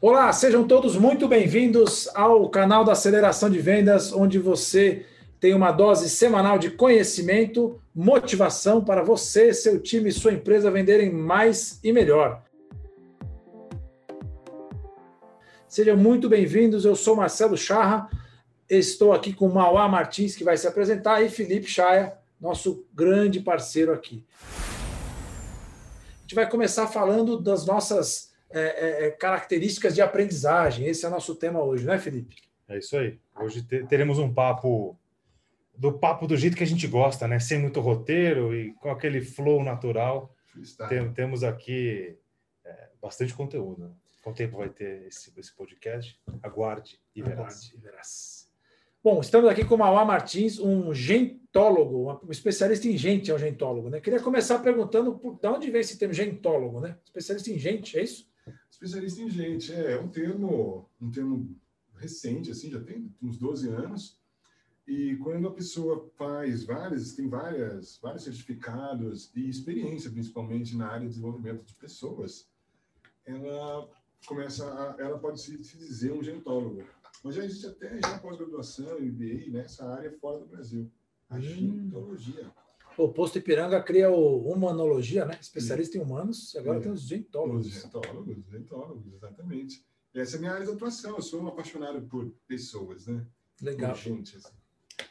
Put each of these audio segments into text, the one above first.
Olá, sejam todos muito bem-vindos ao canal da Aceleração de Vendas, onde você tem uma dose semanal de conhecimento, motivação para você, seu time e sua empresa venderem mais e melhor. Sejam muito bem-vindos, eu sou Marcelo Charra, estou aqui com Mauá Martins, que vai se apresentar, e Felipe Chaia, nosso grande parceiro aqui. A gente vai começar falando das nossas é, é, é, características de aprendizagem. Esse é o nosso tema hoje, não é, Felipe? É isso aí. Hoje teremos um papo do papo do jeito que a gente gosta, né? Sem muito roteiro e com aquele flow natural. Tem, temos aqui é, bastante conteúdo. Quanto tempo vai ter esse, esse podcast? Aguarde e verás. Aguarde e verás. Bom, estamos aqui com o Mauá Martins, um gentólogo, um especialista em gente, é um gentólogo, né? Queria começar perguntando por, de onde vem esse termo gentólogo, né? Especialista em gente, é isso? Especialista em gente, é, é um termo, um termo recente, assim, já tem uns 12 anos. E quando a pessoa faz várias, tem várias, vários certificados e experiência, principalmente na área de desenvolvimento de pessoas, ela começa, a, ela pode se, se dizer um gentólogo. Mas já existe até já pós-graduação, MBA, nessa área fora do Brasil. A hum. gentologia. O Posto Ipiranga cria o Humanologia, né? Especialista em humanos, e agora é. tem os gentólogos. Os gentólogos, gentólogos, exatamente. Essa é a minha área de atuação. Eu sou um apaixonado por pessoas, né? Legal. Por gente, assim.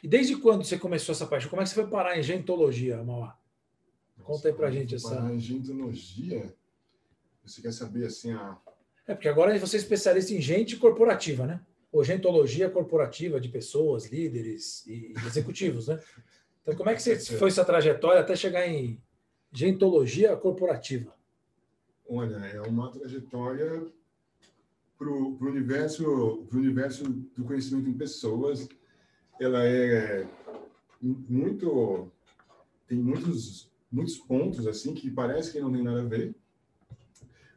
E desde quando você começou essa paixão? Como é que você foi parar em gentologia, Mauá? Conta aí pra gente essa. Parar em gentologia? Você quer saber assim a. É, porque agora você é especialista em gente corporativa, né? Ou gentologia corporativa de pessoas, líderes e executivos, né? Então, como é que você foi essa trajetória até chegar em gentologia corporativa? Olha, é uma trajetória para o universo, pro universo do conhecimento em pessoas. Ela é muito tem muitos muitos pontos assim que parece que não tem nada a ver,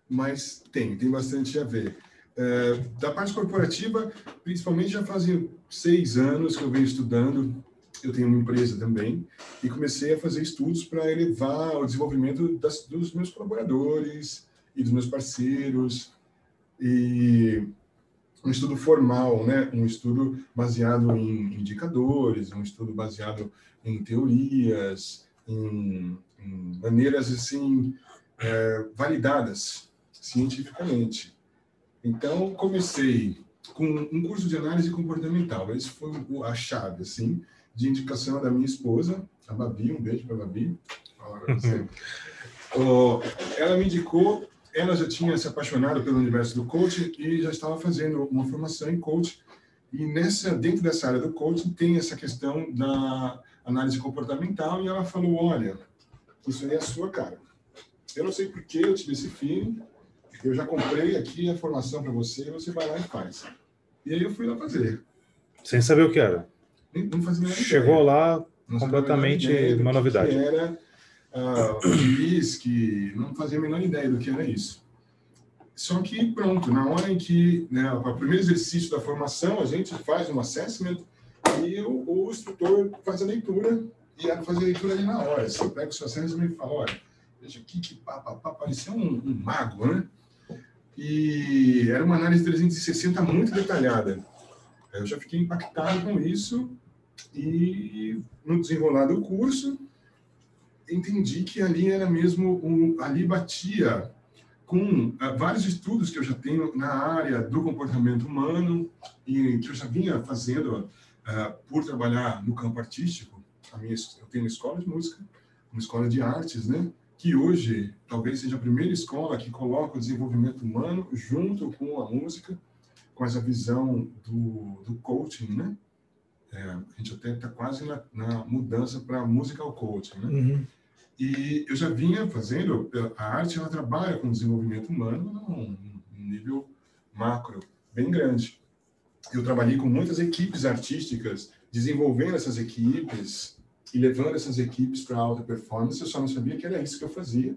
mas tem tem bastante a ver. É, da parte corporativa, principalmente já fazia seis anos que eu venho estudando eu tenho uma empresa também, e comecei a fazer estudos para elevar o desenvolvimento das, dos meus colaboradores e dos meus parceiros, e um estudo formal, né? um estudo baseado em indicadores, um estudo baseado em teorias, em, em maneiras assim é, validadas cientificamente. Então comecei com um curso de análise comportamental. Esse foi a chave, assim de indicação da minha esposa, a Babi, um beijo para a Babi. ela me indicou, ela já tinha se apaixonado pelo universo do coaching e já estava fazendo uma formação em coaching. E nessa, dentro dessa área do coaching tem essa questão da análise comportamental e ela falou, olha, isso aí é a sua cara. Eu não sei por que eu tive esse feeling, eu já comprei aqui a formação para você, você vai lá e faz. E aí eu fui lá fazer. Sem saber o que era. Não fazia Chegou lá não completamente uma novidade. era uh, um que não fazia a menor ideia do que era isso. Só que, pronto, na hora em que, né, o primeiro exercício da formação, a gente faz um assessment e o, o instrutor faz a leitura e ela faz a leitura ali na hora. Você pega o seu assessment e fala, olha, veja aqui que papapá, parecia um, um mago, né? E era uma análise 360 muito detalhada. Eu já fiquei impactado com isso e no desenrolar do curso entendi que ali era mesmo um, ali batia com uh, vários estudos que eu já tenho na área do comportamento humano e que eu já vinha fazendo uh, por trabalhar no campo artístico. A minha, eu tenho uma escola de música, uma escola de artes, né? Que hoje talvez seja a primeira escola que coloca o desenvolvimento humano junto com a música com essa visão do, do coaching, né? É, a gente até está quase na, na mudança para musical coaching, né? Uhum. E eu já vinha fazendo, a arte ela trabalha com desenvolvimento humano num, nível macro bem grande. Eu trabalhei com muitas equipes artísticas, desenvolvendo essas equipes e levando essas equipes para alta performance. Eu só não sabia que era isso que eu fazia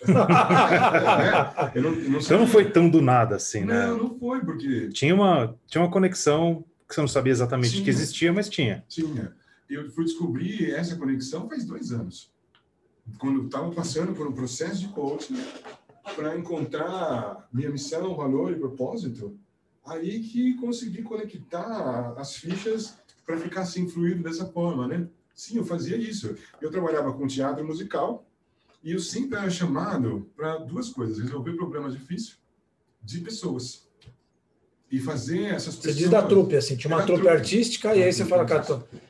é, eu não, eu não então não foi tão do nada assim, né? Não, não foi, porque. Tinha uma, tinha uma conexão que você não sabia exatamente tinha, que existia, mas tinha. Tinha. Eu fui descobrir essa conexão faz dois anos. Quando estava passando por um processo de coaching para encontrar minha missão, valor e propósito, aí que consegui conectar as fichas para ficar assim fluido dessa forma, né? Sim, eu fazia isso. Eu trabalhava com teatro musical e eu sempre era chamado para duas coisas: resolver problemas difíceis de pessoas e fazer essas pessoas. Você diz da trupe, assim, tinha uma trupe, trupe, artística, e aí você fala, cara,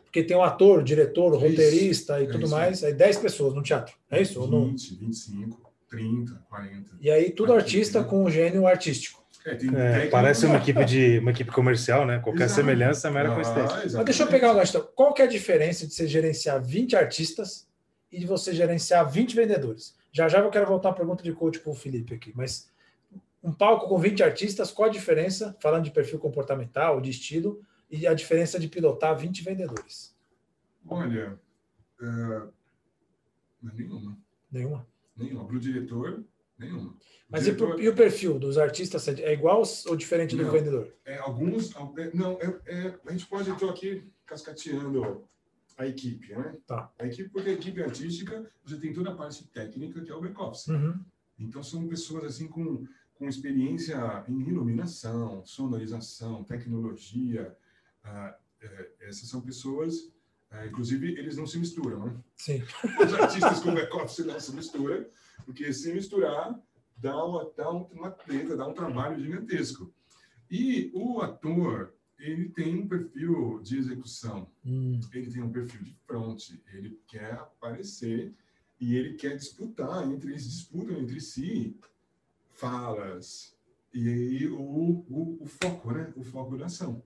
porque tem um ator, diretor, roteirista e é tudo mais, aí 10 pessoas no teatro, é isso? 20, ou não? 25, 30, 40. E aí tudo artista com um gênio artístico. É, é, parece uma equipe de uma equipe comercial, né? Qualquer Exato. semelhança é mera ah, coincidência. Mas deixa eu pegar o gancho. Qual que é a diferença de você gerenciar 20 artistas e de você gerenciar 20 vendedores? Já já eu quero voltar à pergunta de coach para o Felipe aqui, mas um palco com 20 artistas, qual a diferença, falando de perfil comportamental, de estilo, e a diferença de pilotar 20 vendedores? Olha, é... nenhuma. Nenhuma? Nenhuma. Para o diretor, nenhuma. Mas diretor... e, pro, e, o perfil dos artistas é igual ou diferente não, do vendedor? É, alguns. É, não, é, é, a gente pode, estou aqui cascateando a equipe, né? Tá. A equipe, porque a equipe artística, você tem toda a parte técnica, que é o back-office. Uhum. Então, são pessoas assim com com experiência em iluminação, sonorização, tecnologia. Ah, é, essas são pessoas, ah, inclusive, eles não se misturam, né? Sim. Os artistas com back-office não se misturam, porque se misturar dá uma, dá uma treta, dá um trabalho gigantesco. E o ator, ele tem um perfil de execução, hum. ele tem um perfil de front, ele quer aparecer e ele quer disputar, entre eles disputam entre si falas e aí o, o, o, foco, né? O foco da ação.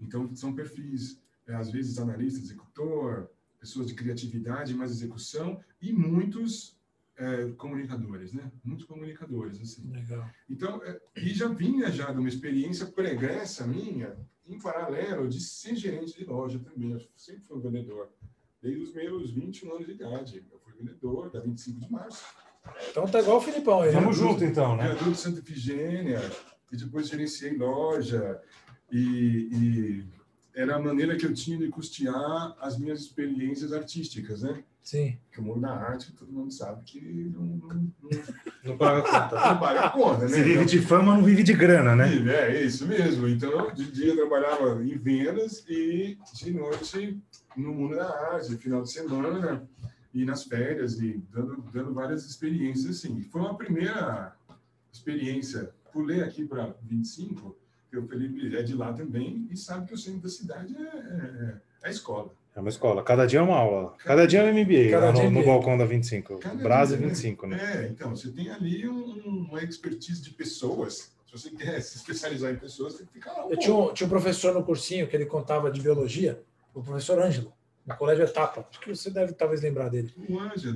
Então, são perfis, é, às vezes, analista, executor, pessoas de criatividade, mais execução e muitos é, comunicadores, né? Muitos comunicadores, assim. Legal. Então, é, e já vinha já de uma experiência pregressa minha, em paralelo, de ser gerente de loja também. Eu sempre fui um vendedor. Desde os meus 21 anos de idade. Eu fui vendedor da 25 de março. Então tá igual o Filipão. Aí, Vamos né? junto, então, né? Criador de Santa Efigênia, e depois gerenciei loja, e, e, era a maneira que eu tinha de custear as minhas experiências artísticas, né? Sim. Porque o mundo da arte, todo mundo sabe que não, não, não, não paga conta. Não paga conta, né? Você vive de fama, não vive de grana, né? É, é isso mesmo. Então, de dia eu trabalhava em vendas e de noite no mundo da arte, final de semana e nas férias e dando, dando várias experiências assim. Foi uma primeira experiência. Pulei aqui para 25, porque o Felipe é de lá também e sabe que o centro da cidade é, é, é a escola. É uma escola. Cada dia é uma aula. Cada, Cada dia é um MBA Cada no, no, balcão da 25. Cada Brasa dia, 25, né? É, então, você tem ali um, uma expertise de pessoas. Se você quer se especializar em pessoas, tem que ficar lá. Um Eu tinha um, tinha um professor no cursinho que ele contava de biologia, o professor Ângelo no colégio Etapa. Acho que você deve talvez lembrar dele.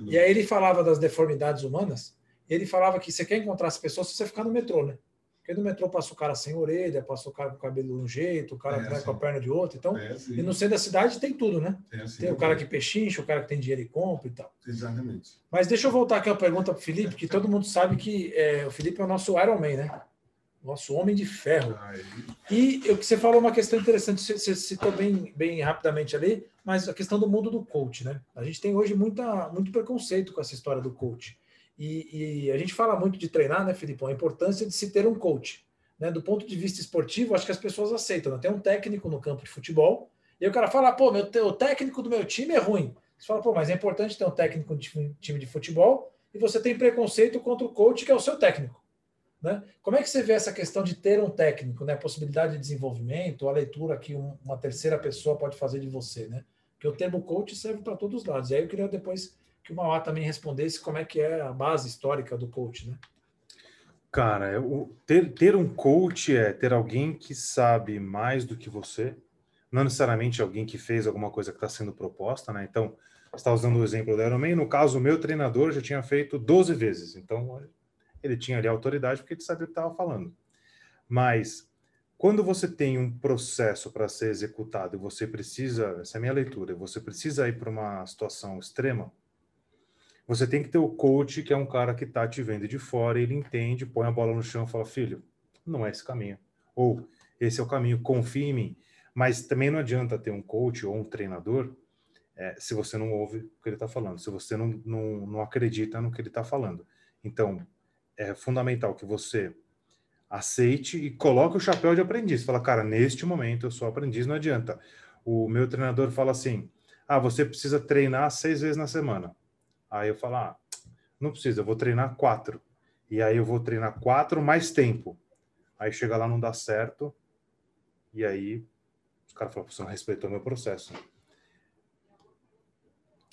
E aí ele falava das deformidades humanas. ele falava que você quer encontrar as pessoas se você ficar no metrô, né? Porque no metrô passa o cara sem orelha, passa o cara com o cabelo de um jeito, o cara é, assim. com a perna de outro. Então, é, assim. e no centro da cidade tem tudo, né? É, assim, tem o cara que pechincha, o cara que tem dinheiro e compra e tal. Exatamente. Mas deixa eu voltar aqui a pergunta para o Felipe, que todo mundo sabe que é, o Felipe é o nosso Iron Man, né? Nosso homem de ferro. Ai. E o que você falou uma questão interessante, você citou bem, bem rapidamente ali, mas a questão do mundo do coach, né? A gente tem hoje muita, muito preconceito com essa história do coach. E, e a gente fala muito de treinar, né, Filipão? A importância de se ter um coach. Né? Do ponto de vista esportivo, acho que as pessoas aceitam. Né? Tem um técnico no campo de futebol, e o cara fala, pô, meu, o técnico do meu time é ruim. Você fala, pô, mas é importante ter um técnico de time de futebol, e você tem preconceito contra o coach, que é o seu técnico. Né? Como é que você vê essa questão de ter um técnico, né? a possibilidade de desenvolvimento, a leitura que um, uma terceira pessoa pode fazer de você? Né? Porque o termo coach serve para todos os lados. E aí eu queria depois que o Mauá também respondesse como é que é a base histórica do coach. Né? Cara, ter, ter um coach é ter alguém que sabe mais do que você, não necessariamente alguém que fez alguma coisa que está sendo proposta, né? Então, está usando o exemplo do Ironman, no caso, o meu treinador já tinha feito 12 vezes, então ele tinha ali autoridade porque ele sabia o que estava falando. Mas quando você tem um processo para ser executado e você precisa, essa é a minha leitura, você precisa ir para uma situação extrema, você tem que ter o coach, que é um cara que está te vendo de fora, ele entende, põe a bola no chão e fala: filho, não é esse caminho. Ou esse é o caminho, confia em mim. Mas também não adianta ter um coach ou um treinador é, se você não ouve o que ele está falando, se você não, não, não acredita no que ele está falando. Então, é fundamental que você aceite e coloque o chapéu de aprendiz. Fala, cara, neste momento eu sou aprendiz, não adianta. O meu treinador fala assim: ah, você precisa treinar seis vezes na semana. Aí eu falo, ah, não precisa, eu vou treinar quatro. E aí eu vou treinar quatro mais tempo. Aí chega lá, não dá certo. E aí os caras falam, você não respeitou meu processo.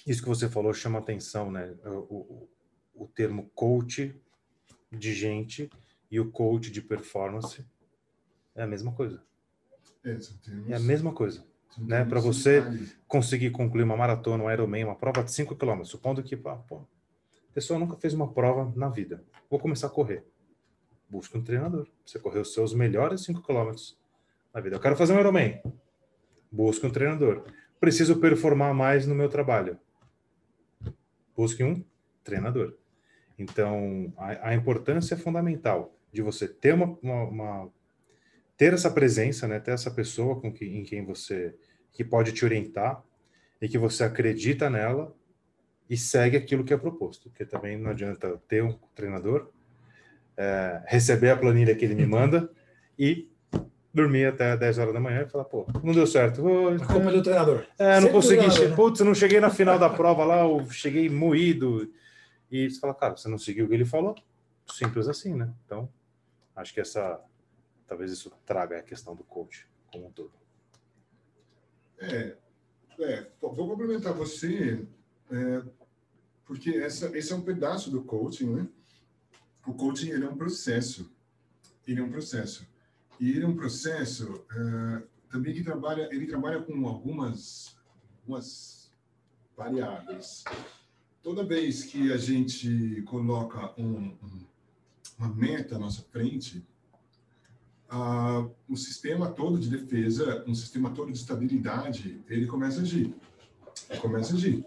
Isso que você falou chama atenção, né? O, o, o termo coach de gente e o coach de performance é a mesma coisa. É, é a mesma coisa. Né? Para você conseguir concluir uma maratona, um Ironman, uma prova de 5 km, supondo que pô, a pessoa nunca fez uma prova na vida, vou começar a correr. Busque um treinador. Você correu os seus melhores 5 km na vida. Eu quero fazer um Ironman. Busque um treinador. Preciso performar mais no meu trabalho. Busque um treinador. Então, a, a importância é fundamental de você ter uma, uma, uma, ter essa presença, né, ter essa pessoa com que, em quem você que pode te orientar e que você acredita nela e segue aquilo que é proposto, porque também não adianta ter um treinador, é, receber a planilha que ele me manda e dormir até 10 horas da manhã e falar, pô, não deu certo. Vou... A culpa é do treinador. É, não consegui, né? putz, não cheguei na final da prova lá, eu cheguei moído. E você fala, cara, você não seguiu o que ele falou? Simples assim, né? Então, acho que essa, talvez isso traga a questão do coach como um todo. É, é vou complementar você, é, porque essa, esse é um pedaço do coaching, né? O coaching ele é um processo, ele é um processo e ele é um processo é, também que trabalha, ele trabalha com algumas, algumas variáveis toda vez que a gente coloca um, um, uma meta à nossa frente, o sistema todo de defesa, um sistema todo de estabilidade, ele começa a agir. Ele começa a agir.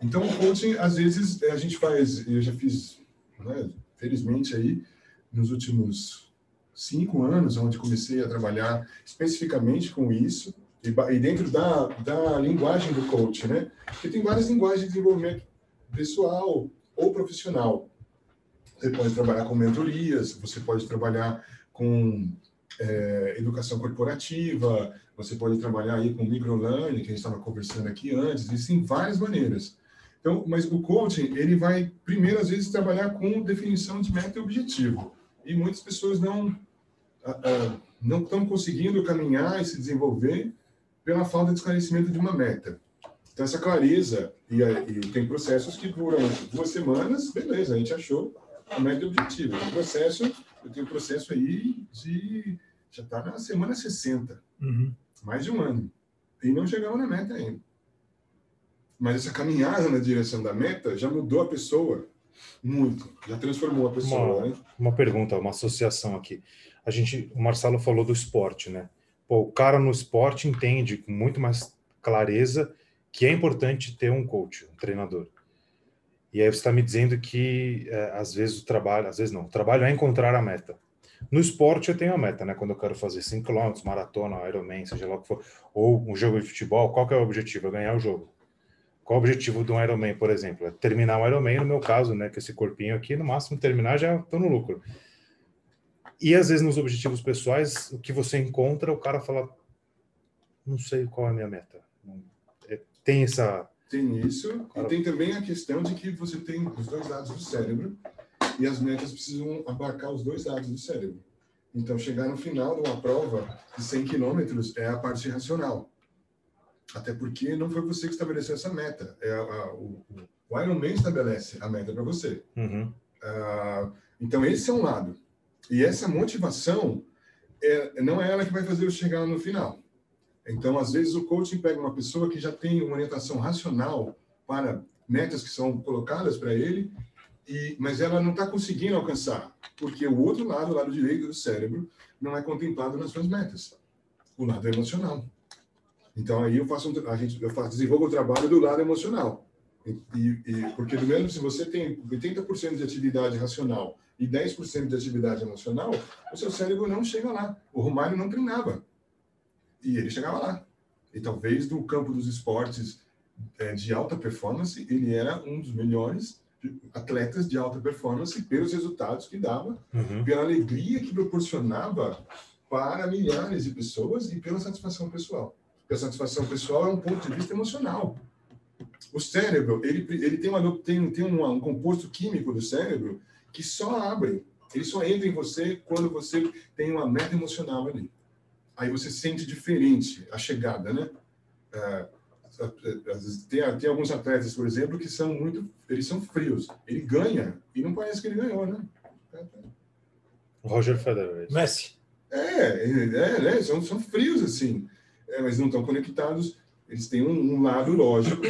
Então, o coaching, às vezes, a gente faz, eu já fiz, né, felizmente aí, nos últimos cinco anos, onde comecei a trabalhar especificamente com isso, e, e dentro da, da linguagem do coach, né? Porque tem várias linguagens de desenvolvimento pessoal ou profissional. Você pode trabalhar com mentorias, você pode trabalhar com é, educação corporativa, você pode trabalhar aí com microlearning, que a gente estava conversando aqui antes, existem várias maneiras. Então, mas o coaching, ele vai primeiro, às vezes, trabalhar com definição de meta e objetivo. E muitas pessoas não, não estão conseguindo caminhar e se desenvolver pela falta de esclarecimento de uma meta. Então, essa clareza, e, e, tem processos que duram duas semanas, beleza, a gente achou a meta objetiva. Tem processo, eu tenho processo aí de. já está na semana 60, uhum. mais de um ano. E não chegamos na meta ainda. Mas essa caminhada na direção da meta já mudou a pessoa muito, já transformou a pessoa. Uma, né? uma pergunta, uma associação aqui. A gente, o Marcelo falou do esporte, né? Pô, o cara no esporte entende com muito mais clareza que é importante ter um coach, um treinador. E aí você está me dizendo que é, às vezes o trabalho, às vezes não, o trabalho é encontrar a meta. No esporte eu tenho a meta, né? Quando eu quero fazer 5 km, maratona, Ironman, seja lá o que for, ou um jogo de futebol, qual que é o objetivo? É ganhar o jogo. Qual o objetivo de um Ironman, por exemplo? É terminar um Ironman, no meu caso, né? Que esse corpinho aqui, no máximo terminar, já estou no lucro. E às vezes nos objetivos pessoais, o que você encontra, o cara fala, não sei qual é a minha meta. Tem essa. Tem isso, e tem também a questão de que você tem os dois lados do cérebro e as metas precisam abarcar os dois lados do cérebro. Então, chegar no final de uma prova de 100 quilômetros é a parte racional. Até porque não foi você que estabeleceu essa meta. É a, a, o, o Ironman estabelece a meta para você. Uhum. Uh, então, esse é um lado. E essa motivação é, não é ela que vai fazer eu chegar no final. Então, às vezes, o coaching pega uma pessoa que já tem uma orientação racional para metas que são colocadas para ele, e, mas ela não está conseguindo alcançar, porque o outro lado, o lado direito do cérebro, não é contemplado nas suas metas, o lado emocional. Então, aí eu faço um, a gente, eu faço, desenvolvo o trabalho do lado emocional. E, e, porque, do mesmo se você tem 80% de atividade racional e 10% de atividade emocional, o seu cérebro não chega lá. O Romário não treinava. E ele chegava lá. E talvez no campo dos esportes é, de alta performance, ele era um dos melhores atletas de alta performance pelos resultados que dava, uhum. pela alegria que proporcionava para milhares de pessoas e pela satisfação pessoal. Porque a satisfação pessoal é um ponto de vista emocional. O cérebro, ele, ele tem, uma, tem, tem um composto químico do cérebro que só abre, ele só entra em você quando você tem uma meta emocional ali. Aí você sente diferente a chegada, né? É, tem, tem alguns atletas, por exemplo, que são muito, eles são frios. Ele ganha e não parece que ele ganhou, né? Roger Federer. Messi. É, é, né? São, são frios assim, é, mas não estão conectados. Eles têm um, um lado lógico,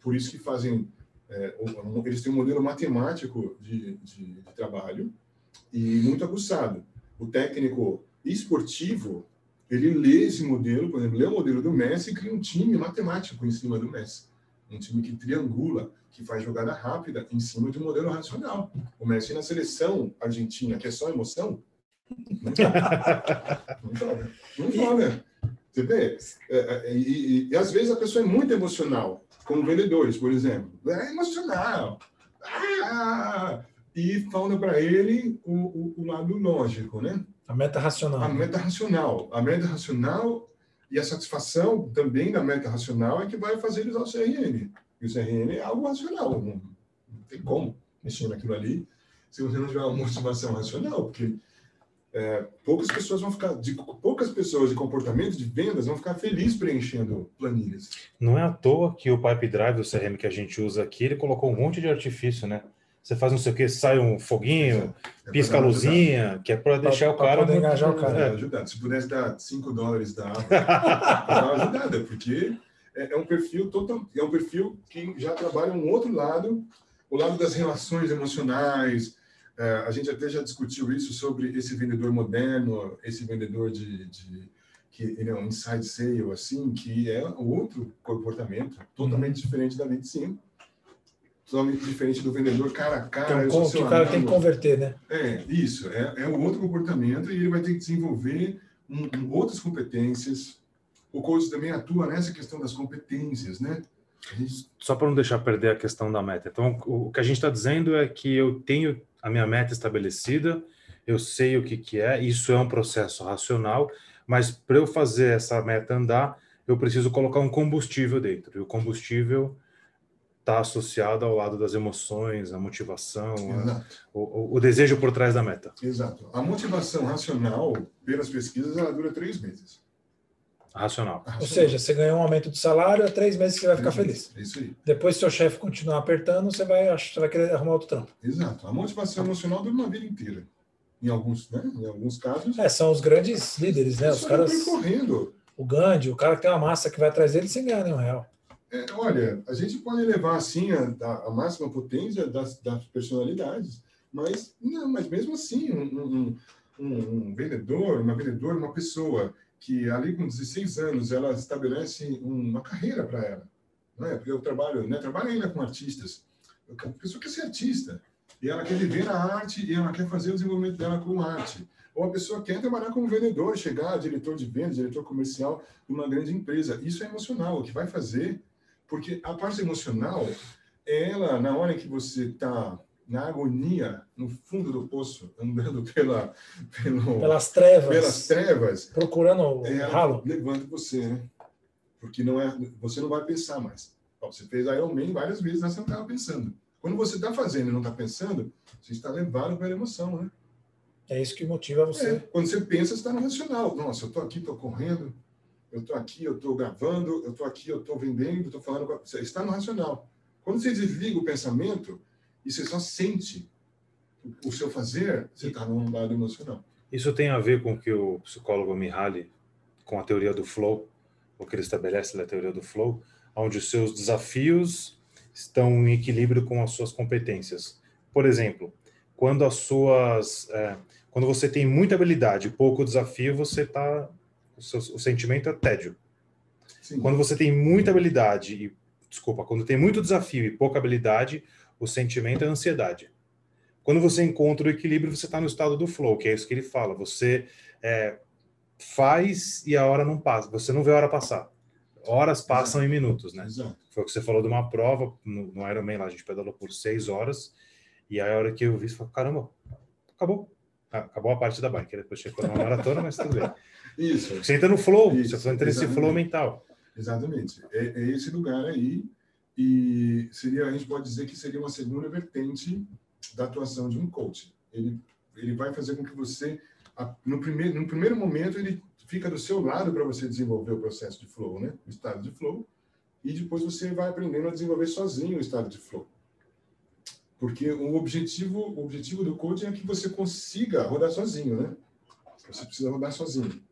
por isso que fazem. É, eles têm um modelo matemático de, de, de trabalho e muito aguçado. O técnico esportivo ele lê esse modelo, por exemplo, lê o modelo do Messi e cria um time matemático em cima do Messi. Um time que triangula, que faz jogada rápida em cima de um modelo racional. O Messi na seleção argentina, que é só emoção, não joga. Não joga. Não joga. Você vê? É, é, e, e, e, às vezes a pessoa é muito emocional, como vendedores, por exemplo. É emocional. Ah! E falta para ele o, o, o lado lógico, né? A meta racional. A meta racional. A meta racional e a satisfação também da meta racional é que vai fazer usar o CRM. E o CRM é algo racional. Não tem como mexer naquilo ali se você não tiver uma motivação racional, porque é, poucas pessoas vão ficar, de, poucas pessoas de comportamento de vendas vão ficar felizes preenchendo planilhas. Não é à toa que o Pipe Drive, o CRM que a gente usa aqui, ele colocou um monte de artifício, né? você faz não sei o que, sai um foguinho, é, pisca a luzinha, que é para deixar pra, o cara. Para engajar o cara. É. Ajudar. Se pudesse dar 5 dólares da água, dar uma ajudada, porque é, é, um perfil total, é um perfil que já trabalha um outro lado, o lado das relações emocionais. É, a gente até já discutiu isso sobre esse vendedor moderno, esse vendedor de, de que ele é um inside sale, assim, que é outro comportamento totalmente uhum. diferente da 25 totalmente diferente do vendedor cara a cara. Então, que o cara tem que converter, né? É, isso. É, é um outro comportamento e ele vai ter que desenvolver um, um, outras competências. O coach também atua nessa questão das competências, né? Gente... Só para não deixar perder a questão da meta. Então, o, o que a gente está dizendo é que eu tenho a minha meta estabelecida, eu sei o que, que é, isso é um processo racional, mas para eu fazer essa meta andar, eu preciso colocar um combustível dentro. E o combustível está associado ao lado das emoções, a motivação, a, o, o, desejo por trás da meta. Exato. A motivação racional, pelas pesquisas, ela dura três meses. Racional. racional. Ou seja, você ganhou um aumento de salário, há três meses você vai ficar feliz. Isso aí. Depois, se seu chefe continuar apertando, você vai, você vai querer arrumar outro trampo. Exato. A motivação emocional dura uma vida inteira. Em alguns, né? em alguns casos. É, são os grandes líderes, né? Os caras. correndo. O Gandhi, o cara que tem uma massa que vai atrás dele sem ganhar nenhum real. É, olha, a gente pode levar assim a, a, máxima potência das, das, personalidades, mas não, mas mesmo assim, um, um, um, vendedor, uma vendedora, uma pessoa que ali com 16 anos ela estabelece uma carreira para ela, não é? Porque eu trabalho, né? Trabalho ainda com artistas. A pessoa quer ser artista e ela quer viver a arte e ela quer fazer o desenvolvimento dela com arte. Ou a pessoa quer trabalhar como vendedor, chegar diretor de vendas, diretor comercial de uma grande empresa. Isso é emocional. O que vai fazer porque a parte emocional, ela, na hora que você está na agonia, no fundo do poço, andando pela, pelo, pelas trevas, pelas trevas, procurando o é, ralo, levanta você, né? Porque não é, você não vai pensar mais. Você fez Iron Man várias vezes, mas você não estava pensando. Quando você está fazendo e não está pensando, você está levado pela emoção, né? É isso que motiva você. É, quando você pensa, você está no racional. Nossa, eu estou aqui, estou correndo, eu estou aqui, eu estou gravando, eu estou aqui, eu estou vendendo, estou falando. Você está no racional. Quando você desliga o pensamento e você só sente o seu fazer, você está no lado emocional. Isso tem a ver com o que o psicólogo Mihaly, com a teoria do flow, o que ele estabelece na teoria do flow, onde os seus desafios estão em equilíbrio com as suas competências. Por exemplo, quando as suas, é, quando você tem muita habilidade e pouco desafio, você está o, seu, o sentimento é tédio. Sim. Quando você tem muita habilidade e desculpa, quando tem muito desafio e pouca habilidade, o sentimento é ansiedade. Quando você encontra o equilíbrio, você está no estado do flow, que é isso que ele fala. Você é, faz e a hora não passa, você não vê a hora passar. horas passam Exato. em minutos, né? Exato. Foi o que você falou de uma prova no, no Ironman lá, a gente pedalou por seis horas, e aí a hora que eu vi, você falou, caramba, acabou. Ah, acabou a parte da bike, depois chegou na maratona, mas tudo bem. Isso. Você entra no flow, Isso, você entra nesse flow mental. Exatamente. É, é, esse lugar aí, e seria, a gente pode dizer que seria uma segunda vertente da atuação de um coach. Ele, ele vai fazer com que você, no primeiro, no primeiro momento, ele fica do seu lado para você desenvolver o processo de flow, né? O estado de flow. E depois você vai aprendendo a desenvolver sozinho o estado de flow. Porque o objetivo, o objetivo do coaching é que você consiga rodar sozinho, né? Você precisa rodar sozinho,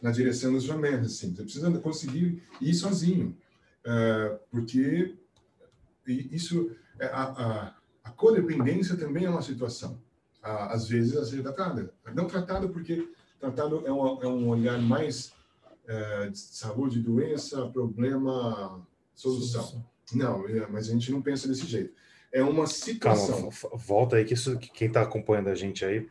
na direção sua meta, assim. Você precisa conseguir ir sozinho. Uh, porque isso, é, a, a, a codependência também é uma situação, às vezes a ser tratada. Não tratada porque tratado é um, é um olhar mais é, de saúde, doença, problema, solução. Não, é, mas a gente não pensa desse jeito. É uma situação. Calma, volta aí que isso, quem está acompanhando a gente aí.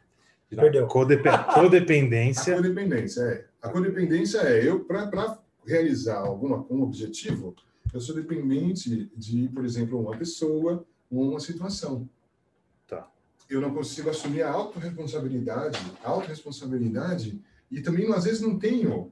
Perdeu. Codep codependência. A codependência é. A codependência é eu para realizar alguma um objetivo, eu sou dependente de, por exemplo, uma pessoa ou uma situação eu não consigo assumir a autorresponsabilidade, a autorresponsabilidade, e também às vezes não tenho.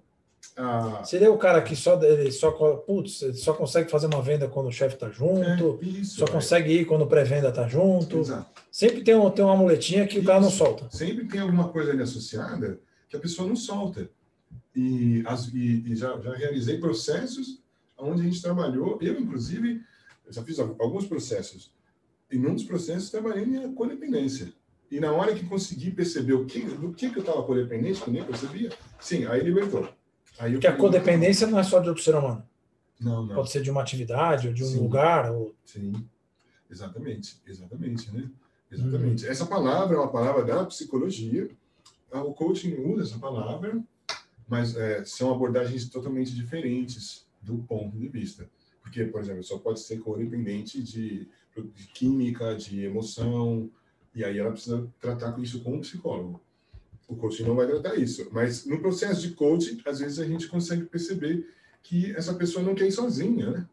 A... Seria o cara que só, ele só, putz, ele só consegue fazer uma venda quando o chefe está junto, é, isso, só é. consegue ir quando o pré-venda está junto. Exato. Sempre tem, um, tem uma muletinha que isso. o cara não solta. Sempre tem alguma coisa ali associada que a pessoa não solta. E, as, e, e já, já realizei processos onde a gente trabalhou, eu inclusive, já fiz alguns processos em um dos processos, trabalhei minha codependência. E na hora que consegui perceber o que, do que, que eu estava codependente, que eu nem percebia, sim, aí libertou. Aí Porque a codependência não é só de outro ser humano. Não, não. Pode ser de uma atividade, ou de um sim. lugar. Ou... Sim, exatamente, exatamente, né? Exatamente. Hum. Essa palavra é uma palavra da psicologia. O coaching usa essa palavra, mas é, são abordagens totalmente diferentes do ponto de vista. Porque, por exemplo, só pode ser codependente de de química, de emoção, e aí ela precisa tratar com isso com um psicólogo. O coaching não vai tratar isso, mas no processo de coaching, às vezes a gente consegue perceber que essa pessoa não quer ir sozinha, né?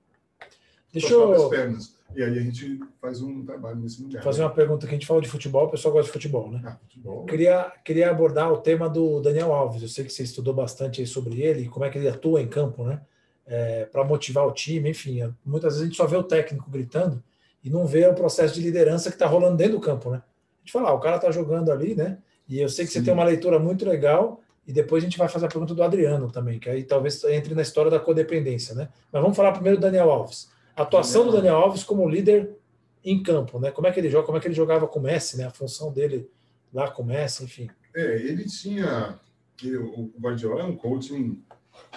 Deixa eu... pernas. E aí a gente faz um trabalho nesse lugar. Fazer né? uma pergunta que a gente falou de futebol, o pessoal gosta de futebol, né? Ah, futebol. Queria, queria abordar o tema do Daniel Alves. Eu sei que você estudou bastante sobre ele, como é que ele atua em campo, né? É, para motivar o time, enfim. Muitas vezes a gente só vê o técnico gritando, e não vê o processo de liderança que está rolando dentro do campo, né? A gente fala, ah, o cara está jogando ali, né? E eu sei que Sim. você tem uma leitura muito legal, e depois a gente vai fazer a pergunta do Adriano também, que aí talvez entre na história da codependência, né? Mas vamos falar primeiro do Daniel Alves. A atuação Daniel. do Daniel Alves como líder em campo, né? Como é que ele joga, como é que ele jogava com o Messi, né? A função dele lá com o Messi, enfim. É, ele tinha. o Guardiola é um coaching.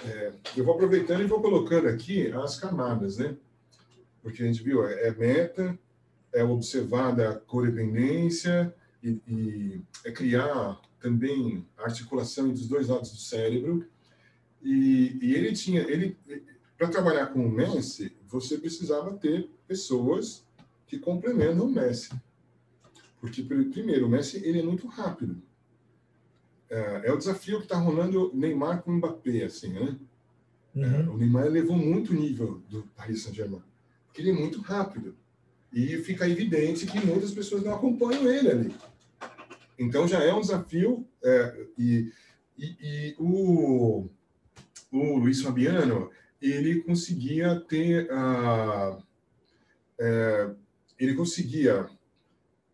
É, eu vou aproveitando e vou colocando aqui as camadas, né? porque a gente viu, é, é meta, é observar da codependência e, e é criar também articulação entre os dois lados do cérebro. E, e ele tinha, ele para trabalhar com o Messi, você precisava ter pessoas que complementam o Messi. Porque, primeiro, o Messi ele é muito rápido. É, é o desafio que está rolando Neymar com Mbappé, assim, né? Uhum. É, o Neymar elevou muito o nível do Paris Saint-Germain que ele é muito rápido. E fica evidente que muitas pessoas não acompanham ele ali. Então já é um desafio. É, e, e, e o, o Luiz Fabiano, ele conseguia ter. É, ele conseguia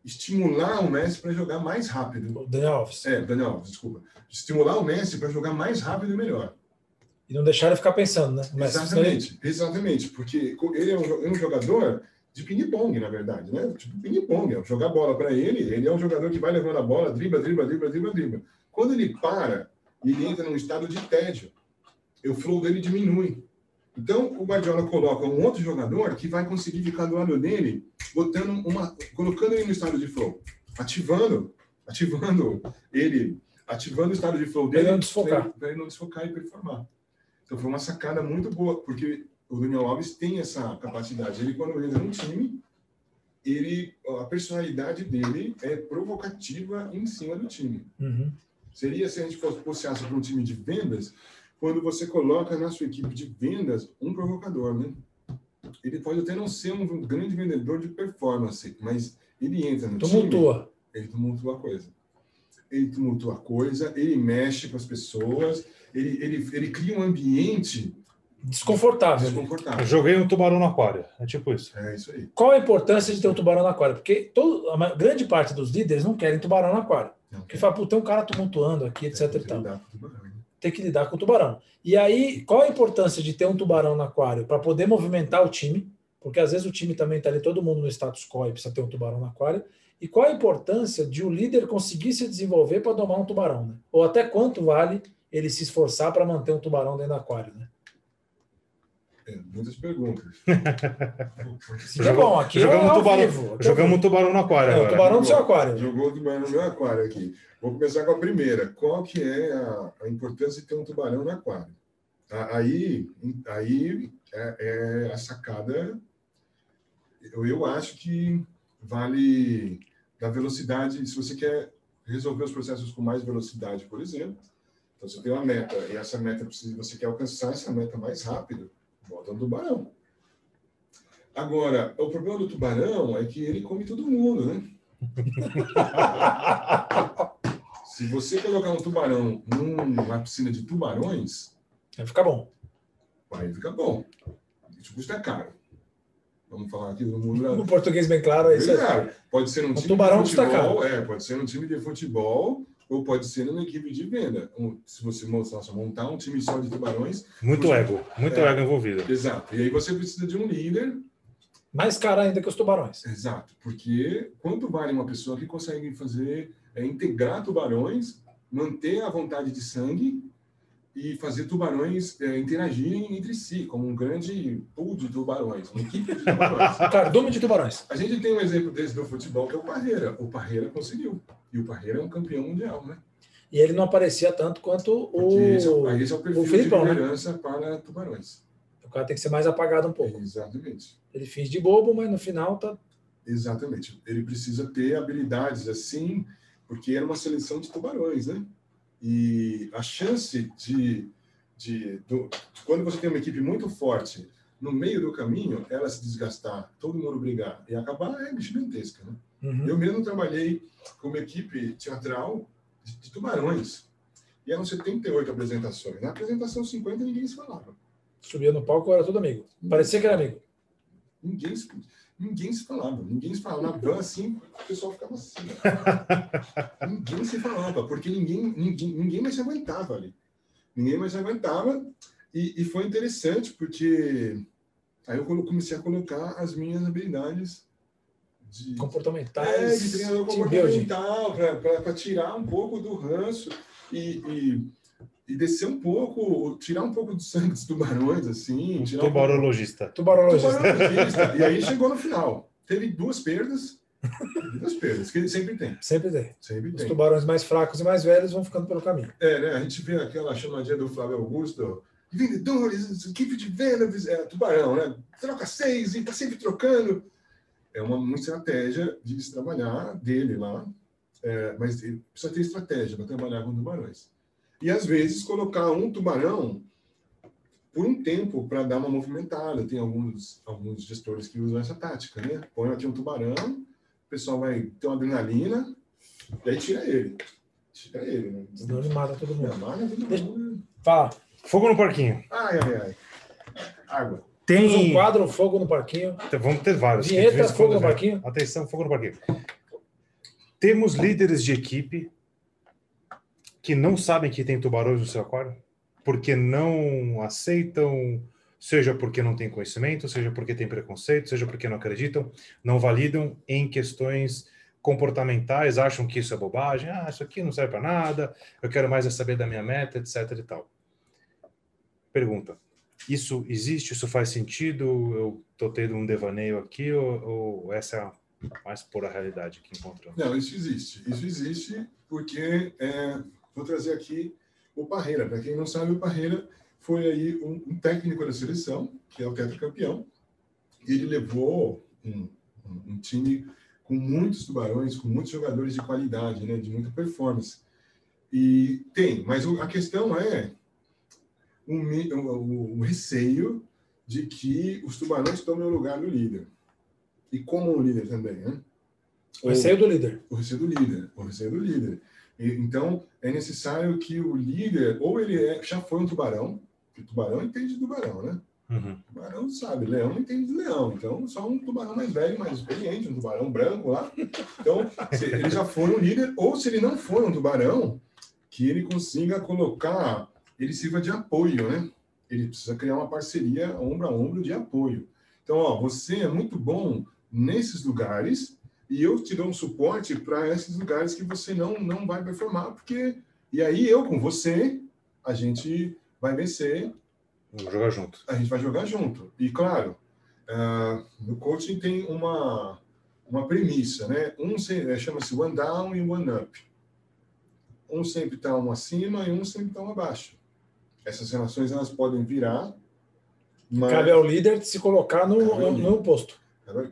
estimular o Messi para jogar mais rápido. O Daniel Alves. É, Daniel Alves, desculpa. Estimular o Messi para jogar mais rápido e melhor. E não deixar ele ficar pensando, né? Mas exatamente, ele... exatamente. Porque ele é um, é um jogador de ping-pong, na verdade, né? Tipo ping-pong, é jogar bola para ele, ele é um jogador que vai levando a bola, dribla, dribla, dribla, dribla, dribla. Quando ele para, ele entra num estado de tédio. O flow dele diminui. Então, o Guardiola coloca um outro jogador que vai conseguir ficar do lado dele, botando uma, colocando ele no estado de flow, ativando, ativando ele, ativando o estado de flow dele, para ele não desfocar, para ele não desfocar e performar. Então foi uma sacada muito boa, porque o Daniel Alves tem essa capacidade. Ele, quando entra no time, ele, a personalidade dele é provocativa em cima do time. Uhum. Seria se a gente fosse passeasse para um time de vendas, quando você coloca na sua equipe de vendas um provocador, né? Ele pode até não ser um grande vendedor de performance, mas ele entra no tumultua. time, ele tumultua a coisa. Ele tumultua a coisa, ele mexe com as pessoas, ele, ele, ele cria um ambiente desconfortável. desconfortável. Eu joguei um tubarão no aquário. É tipo isso. É isso aí. Qual a importância de ter um tubarão no aquário? Porque todo, a grande parte dos líderes não querem tubarão no aquário. Não, Porque fala, tem um cara tumultuando aqui, etc. E tal. Tem que lidar com o tubarão. E aí, qual a importância de ter um tubarão no aquário? Para poder movimentar o time, porque às vezes o time também está ali, todo mundo no status quo e precisa ter um tubarão no aquário. E qual a importância de o um líder conseguir se desenvolver para domar um tubarão? Né? Ou até quanto vale ele se esforçar para manter um tubarão dentro do aquário? Né? É, muitas perguntas. Sim, é bom, aqui jogamos, é tubarão, vivo, jogamos um tubarão no aquário. É, um tubarão no seu aquário. Jogou o tubarão no meu aquário aqui. Vou começar com a primeira. Qual que é a, a importância de ter um tubarão no aquário? Aí, aí é, é a sacada. Eu, eu acho que vale da velocidade. Se você quer resolver os processos com mais velocidade, por exemplo, então você tem uma meta e essa meta precisa, você quer alcançar essa meta mais rápido Bota no tubarão. Agora, o problema do tubarão é que ele come todo mundo, né? Se você colocar um tubarão numa piscina de tubarões. Vai ficar bom. Vai ficar bom. Isso custa caro. Vamos falar aqui do mundo. No português bem claro, é isso aí. Pode ser um time tubarão de futebol. É, pode ser um time de futebol ou pode ser numa equipe de venda. Um, se você nossa, montar um time só de tubarões. Muito você, ego, muito é, ego envolvido. Exato. E aí você precisa de um líder. Mais caro ainda que os tubarões. Exato. Porque quanto vale uma pessoa que consegue fazer, é, integrar tubarões, manter a vontade de sangue e fazer tubarões é, interagirem entre si, como um grande pool de tubarões, uma equipe de tubarões. Cardume de tubarões. A gente tem um exemplo desse do futebol, que é o Parreira. O Parreira conseguiu. E o Parreira é um campeão mundial, né? E ele não aparecia tanto quanto o, esse é, esse é o perfil o Filipão, de né? liderança né? para tubarões. O cara tem que ser mais apagado um pouco. Exatamente. Ele finge de bobo, mas no final tá... Exatamente. Ele precisa ter habilidades assim, porque era uma seleção de tubarões, né? E a chance de, de, do, de, quando você tem uma equipe muito forte, no meio do caminho, ela se desgastar, todo mundo brigar e acabar é gigantesca. Né? Uhum. Eu mesmo trabalhei com uma equipe teatral de, de, tubarões. E eram 78 apresentações. Na apresentação 50 ninguém se falava. Subia no palco, era todo amigo. Parecia que era amigo. Ninguém se ninguém se falava, ninguém se falava. Na van, assim, o pessoal ficava assim. ninguém se falava, porque ninguém, ninguém, ninguém mais se aguentava ali. Ninguém mais se aguentava. E, e foi interessante, porque aí eu comecei a colocar as minhas habilidades de, comportamentais, é, de treinador comportamental, para tirar um pouco do ranço e, e e descer um pouco, tirar um pouco do sangue dos tubarões, assim. Tubarologista. Um Tubarologista. Tubarologista. e aí chegou no final. Teve duas perdas. Duas perdas, que sempre tem. Sempre tem. Sempre tem. Os tubarões mais fracos e mais velhos vão ficando pelo caminho. É, né? A gente vê aquela chamadinha do Flávio Augusto. Vendedores, equipe de vendas, é, tubarão, né? Troca seis e tá sempre trocando. É uma, uma estratégia de se trabalhar dele lá. É, mas precisa ter estratégia para trabalhar com tubarões e às vezes colocar um tubarão por um tempo para dar uma movimentada. Tem alguns, alguns gestores que usam essa tática, né? Põe aqui um tubarão, o pessoal vai ter uma adrenalina e aí tira ele. Tira ele, né? Senão ele mata todo mundo. mata todo mundo. Fala. Fogo no parquinho. Ai, ai, ai. Água. Tem Temos um quadro Fogo no Parquinho. Então, vamos ter vários. Vinheta Fogo no Parquinho. Atenção, Fogo no Parquinho. Temos líderes de equipe que não sabem que tem tubarões no seu aquário? Porque não aceitam, seja porque não têm conhecimento, seja porque têm preconceito, seja porque não acreditam, não validam em questões comportamentais, acham que isso é bobagem, ah, isso aqui não serve para nada, eu quero mais é saber da minha meta, etc e tal. Pergunta: isso existe? Isso faz sentido? Eu estou tendo um devaneio aqui ou, ou essa é a mais pura realidade que encontramos? Não, isso existe. Isso existe porque é, Vou trazer aqui o Parreira. Para quem não sabe, o Parreira foi aí um, um técnico da seleção, que é o tetracampeão. Ele levou um, um, um, time com muitos tubarões, com muitos jogadores de qualidade, né, de muita performance. E tem, mas a questão é um receio de que os tubarões tomem o lugar do líder. E como o líder também, né? O receio do líder. O receio do líder. O receio do líder. Então, é necessário que o líder, ou ele é, já foi um tubarão, porque tubarão entende de tubarão, né? Uhum. Tubarão sabe, leão entende de leão. Então, só um tubarão mais velho, mais experiente, um tubarão branco lá. Então, se ele já foi um líder, ou se ele não for um tubarão, que ele consiga colocar, ele sirva de apoio, né? Ele precisa criar uma parceria ombro a ombro de apoio. Então, ó, você é muito bom nesses lugares e eu te dou um suporte para esses lugares que você não, não vai performar, porque. E aí eu com você, a gente vai vencer. Vamos jogar junto. A gente vai jogar junto. E claro, uh, no coaching tem uma, uma premissa, né? Um é, chama-se one down e one up. Um sempre está um acima e um sempre está um abaixo. Essas relações elas podem virar. Mas... Cabe ao líder se colocar no, no, no posto.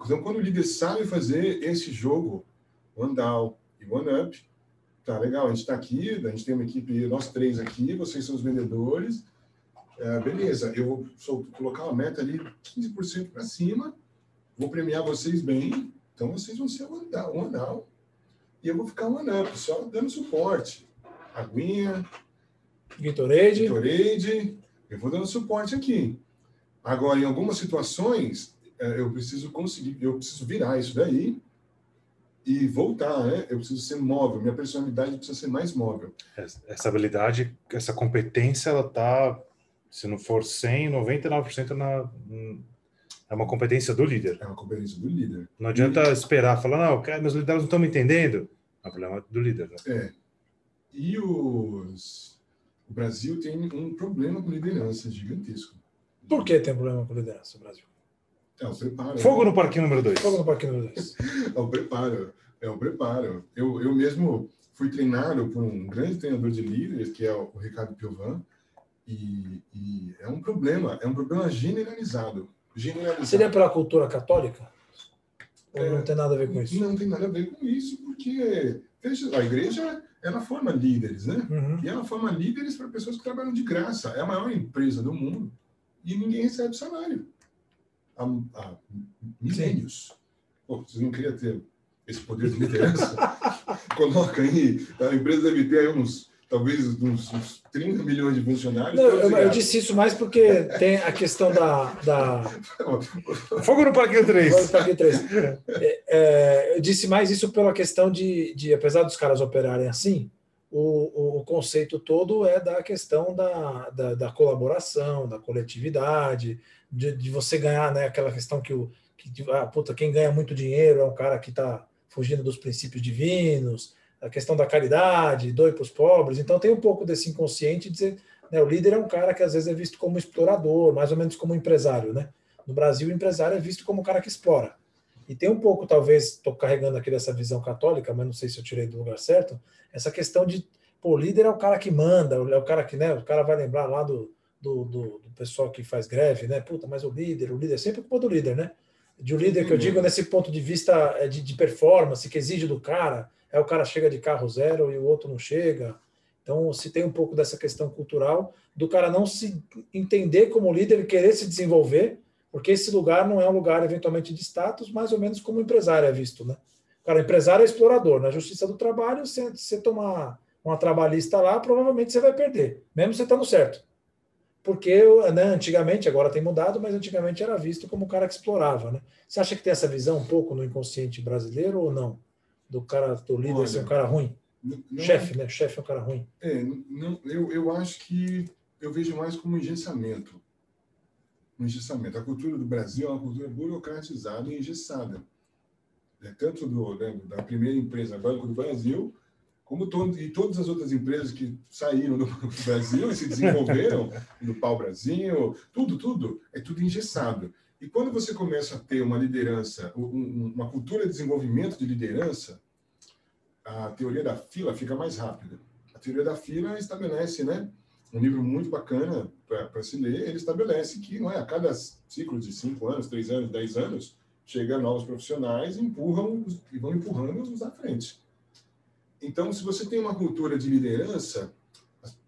Então, quando o líder sabe fazer esse jogo, one down e one up, tá legal, a gente está aqui, a gente tem uma equipe, nós três aqui, vocês são os vendedores, é, beleza, eu vou colocar uma meta ali 15% para cima, vou premiar vocês bem, então vocês vão ser one down, one down e eu vou ficar one up, só dando suporte. Aguinha, Gatorade. Gatorade, eu vou dando suporte aqui. Agora, em algumas situações, eu preciso conseguir, eu preciso virar isso daí e voltar, né? Eu preciso ser móvel, minha personalidade precisa ser mais móvel. Essa habilidade, essa competência, ela tá, se não for 100, 99% na é uma competência do líder. É uma competência do líder. Não adianta e... esperar, falar, não, meus líderes não estão me entendendo. É um problema do líder. Né? É. E os... o Brasil tem um problema com liderança gigantesco. Por que tem problema com liderança no Brasil? É o preparo. Fogo no parquinho número 2. Fogo no parquinho número 2. é o preparo. É o preparo. Eu, eu mesmo fui treinado por um grande treinador de líderes, que é o Ricardo Piovan, e, e é um problema, é um problema generalizado. generalizado. Seria pela cultura católica? Ou é, não tem nada a ver com isso? Não tem nada a ver com isso, porque veja, a igreja ela forma líderes, né? Uhum. E ela forma líderes para pessoas que trabalham de graça. É a maior empresa do mundo e ninguém recebe salário há, há milênios. Pô, vocês não queriam ter esse poder de liderança? Coloca aí, a empresa deve ter aí uns, talvez uns, uns 30 milhões de funcionários. Não, eu, eu, disse isso mais porque tem a questão da. da... Fogo no Parquinho 3. Fogo no Parquinho 3. É, é, eu disse mais isso pela questão de, de apesar dos caras operarem assim, o, o, conceito todo é da questão da, da, da colaboração, da coletividade, de, de, você ganhar, né? Aquela questão que o que, ah, puta, quem ganha muito dinheiro é um cara que está fugindo dos princípios divinos, a questão da caridade, doe para os pobres. Então tem um pouco desse inconsciente de dizer, né, o líder é um cara que às vezes é visto como explorador, mais ou menos como empresário, né? No Brasil, o empresário é visto como um cara que explora. E tem um pouco, talvez, estou carregando aqui dessa visão católica, mas não sei se eu tirei do lugar certo, essa questão de, pô, o líder é o cara que manda, é o cara que, né, o cara vai lembrar lá do, do, do, do pessoal que faz greve, né, puta, mas o líder, o líder, é sempre culpa do líder, né? De um líder que eu digo nesse ponto de vista é, de, de performance, que exige do cara, é o cara chega de carro zero e o outro não chega. Então, se tem um pouco dessa questão cultural, do cara não se entender como líder querer se desenvolver, porque esse lugar não é um lugar eventualmente de status, mais ou menos como empresário é visto, né? Cara, empresário é explorador. Na justiça do trabalho, se você tomar uma trabalhista lá, provavelmente você vai perder, mesmo você estando certo. Porque né, antigamente, agora tem mudado, mas antigamente era visto como o cara que explorava, né? Você acha que tem essa visão um pouco no inconsciente brasileiro ou não? Do cara, do líder Olha, ser um cara ruim? Chefe, né? Chefe é um cara ruim. É, não, eu, eu acho que eu vejo mais como engessamento engessamento. A cultura do Brasil é uma cultura burocratizada e engessada. É, tanto do, né, da primeira empresa, Banco do Brasil, como todo, e todas as outras empresas que saíram do Banco do Brasil e se desenvolveram, no Pau Brasil, tudo, tudo, é tudo engessado. E quando você começa a ter uma liderança, uma cultura de desenvolvimento de liderança, a teoria da fila fica mais rápida. A teoria da fila estabelece, né, um livro muito bacana para se ler, ele estabelece que não é a cada ciclo de cinco anos, três anos, dez anos, chega novos profissionais e empurram e vão empurrando os à frente. Então, se você tem uma cultura de liderança,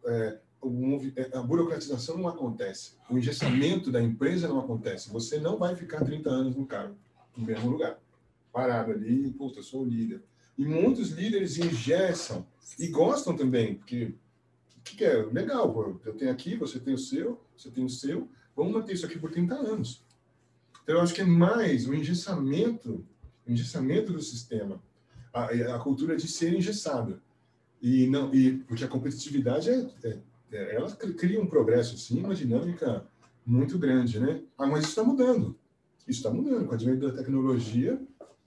é, é, a burocratização não acontece. O engessamento da empresa não acontece. Você não vai ficar 30 anos no cargo, no mesmo lugar. Parado ali, puta, eu sou o líder. E muitos líderes engessam e gostam também, porque o que, que, é? Legal, eu tenho aqui, você tem o seu, você tem o seu, vamos manter isso aqui por 30 anos. Então, eu acho que é mais o engessamento, o engessamento do sistema, a, a cultura de ser engessada. E não, e porque a competitividade é, é, é, ela cria um progresso sim, uma dinâmica muito grande, né? Ah, mas isso está mudando. Isso está mudando com a advento da tecnologia.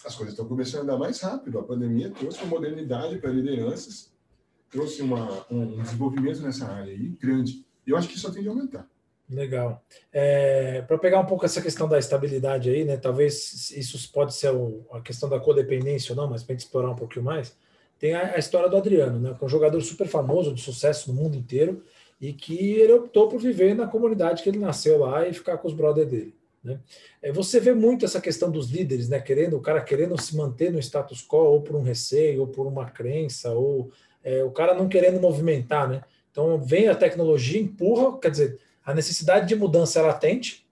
As coisas estão começando a andar mais rápido. A pandemia trouxe uma modernidade para lideranças, trouxe uma, um desenvolvimento nessa área aí grande. E eu acho que isso só tende a aumentar. Legal. É, para pegar um pouco essa questão da estabilidade aí, né? Talvez isso pode ser o, a questão da codependência ou não, mas para explorar um pouquinho mais tem a, a, história do Adriano, né, que é um jogador super famoso, de sucesso no mundo inteiro, e que ele optou por viver na comunidade que ele nasceu lá e ficar com os brothers dele. Né? É, você vê muito essa questão dos líderes, né, querendo o cara querendo se manter no status quo, ou por um receio, ou por uma crença, ou é, o cara não querendo movimentar, né? Então vem a tecnologia, empurra, quer dizer, a necessidade de mudança é latente,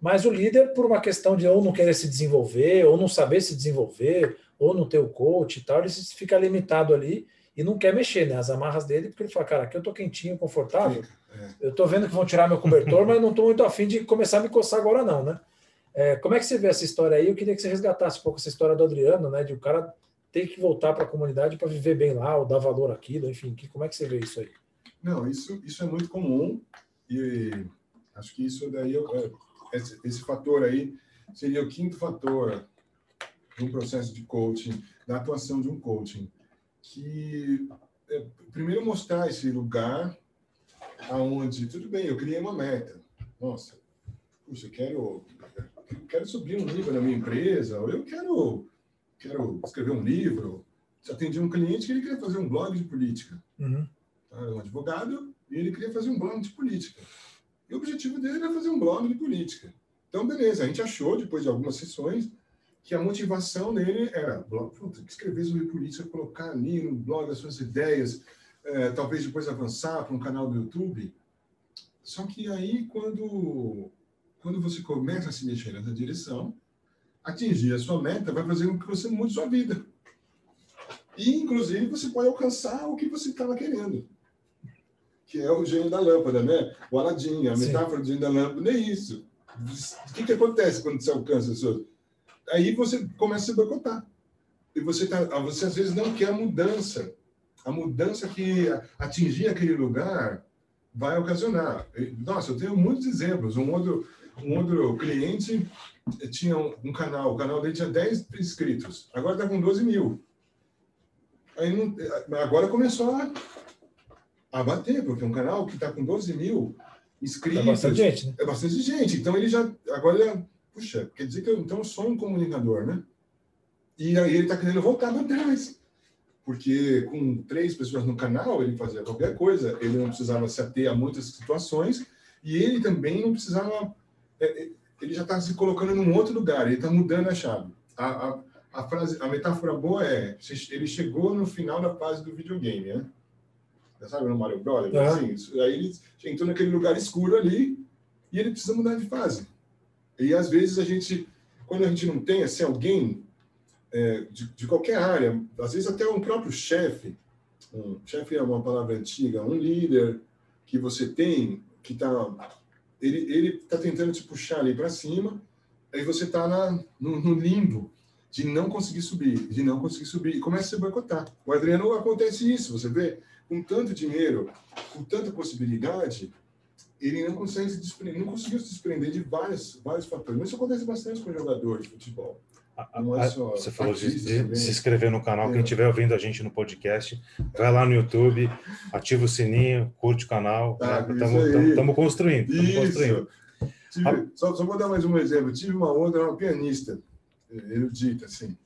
mas o líder, por uma questão de ou não querer se desenvolver, ou não saber se desenvolver, ou no teu coach e tal, ele fica limitado ali e não quer mexer, né? As amarras dele, porque ele fala, cara, aqui eu tô quentinho, confortável. É. Eu tô vendo que vão tirar meu cobertor, mas não tô muito afim de começar a me coçar agora, não, né? É, como é que você vê essa história aí? Eu queria que você resgatasse um pouco essa história do Adriano, né? De o cara ter que voltar para a comunidade para viver bem lá, ou dar valor àquilo, enfim. Que, como é que você vê isso aí? Não, isso, isso é muito comum e acho que isso daí, é, esse, esse fator aí seria o quinto fator de um processo de coaching, da atuação de um coaching, que é, primeiro mostrar esse lugar aonde tudo bem, eu criei uma meta, nossa, puxa, eu quero eu quero subir um nível na minha empresa, ou eu quero quero escrever um livro. Já atendi um cliente que ele queria fazer um blog de política. Uhum. Tá, um advogado e ele queria fazer um blog de política. E o objetivo dele era fazer um blog de política. Então, beleza, a gente achou, depois de algumas sessões, que a motivação dele era blog, escrever sobre política, colocar ali no blog as suas ideias, é, talvez depois avançar para um canal do YouTube. Só que aí, quando, quando você começa a se mexer nessa direção, atingir a sua meta vai fazer com que você mude sua vida. E, inclusive, você pode alcançar o que você estava querendo. Que é o gênio da lâmpada, né? O Aladim, a metáfora do gênio da lâmpada é isso. O que, que acontece quando você alcança isso? aí você começa a se boicotar. E você, tá, você às vezes não quer a mudança. A mudança que atingir aquele lugar vai ocasionar. Nossa, eu tenho muitos exemplos. Um outro, um outro cliente tinha um, canal, o canal dele tinha 10 inscritos, agora está com 12 mil. Aí não, agora começou a, a bater, porque um canal que está com 12 mil inscritos. É bastante gente, né? É bastante gente. Então ele já. Agora puxa, quer dizer que eu então sou um comunicador, né? E aí ele está querendo voltar para trás. Porque com três pessoas no canal, ele fazia qualquer coisa, ele não precisava se ater a muitas situações, e ele também não precisava. É, é, ele já está se colocando num outro lugar, ele está mudando a chave. A, a, a, frase, a metáfora boa é: ele chegou no final da fase do videogame, né? Já sabe no Mario Bros? É. Assim, aí ele entrou naquele lugar escuro ali e ele precisa mudar de fase. E às vezes a gente, quando a gente não tem assim, alguém é, de, de, qualquer área, às vezes até um próprio chefe, um, chefe é uma palavra antiga, um líder que você tem, que está. Ele, ele está tentando te puxar ali para cima, aí você está no, no limbo de não conseguir subir, de não conseguir subir, e começa a se boicotar. O Adriano acontece isso, você vê, com tanto dinheiro, com tanta possibilidade, ele não consegue se desprender, não conseguiu se desprender de vários, vários fatores. Isso acontece bastante com jogador de futebol. Não é só Você falou de, de se inscrever no canal. É. Quem estiver ouvindo a gente no podcast, vai lá no YouTube, ativa o sininho, curte o canal. Estamos tá, construindo. construindo. Tive, a... só, só vou dar mais um exemplo. Tive uma outra, uma pianista, erudita, assim.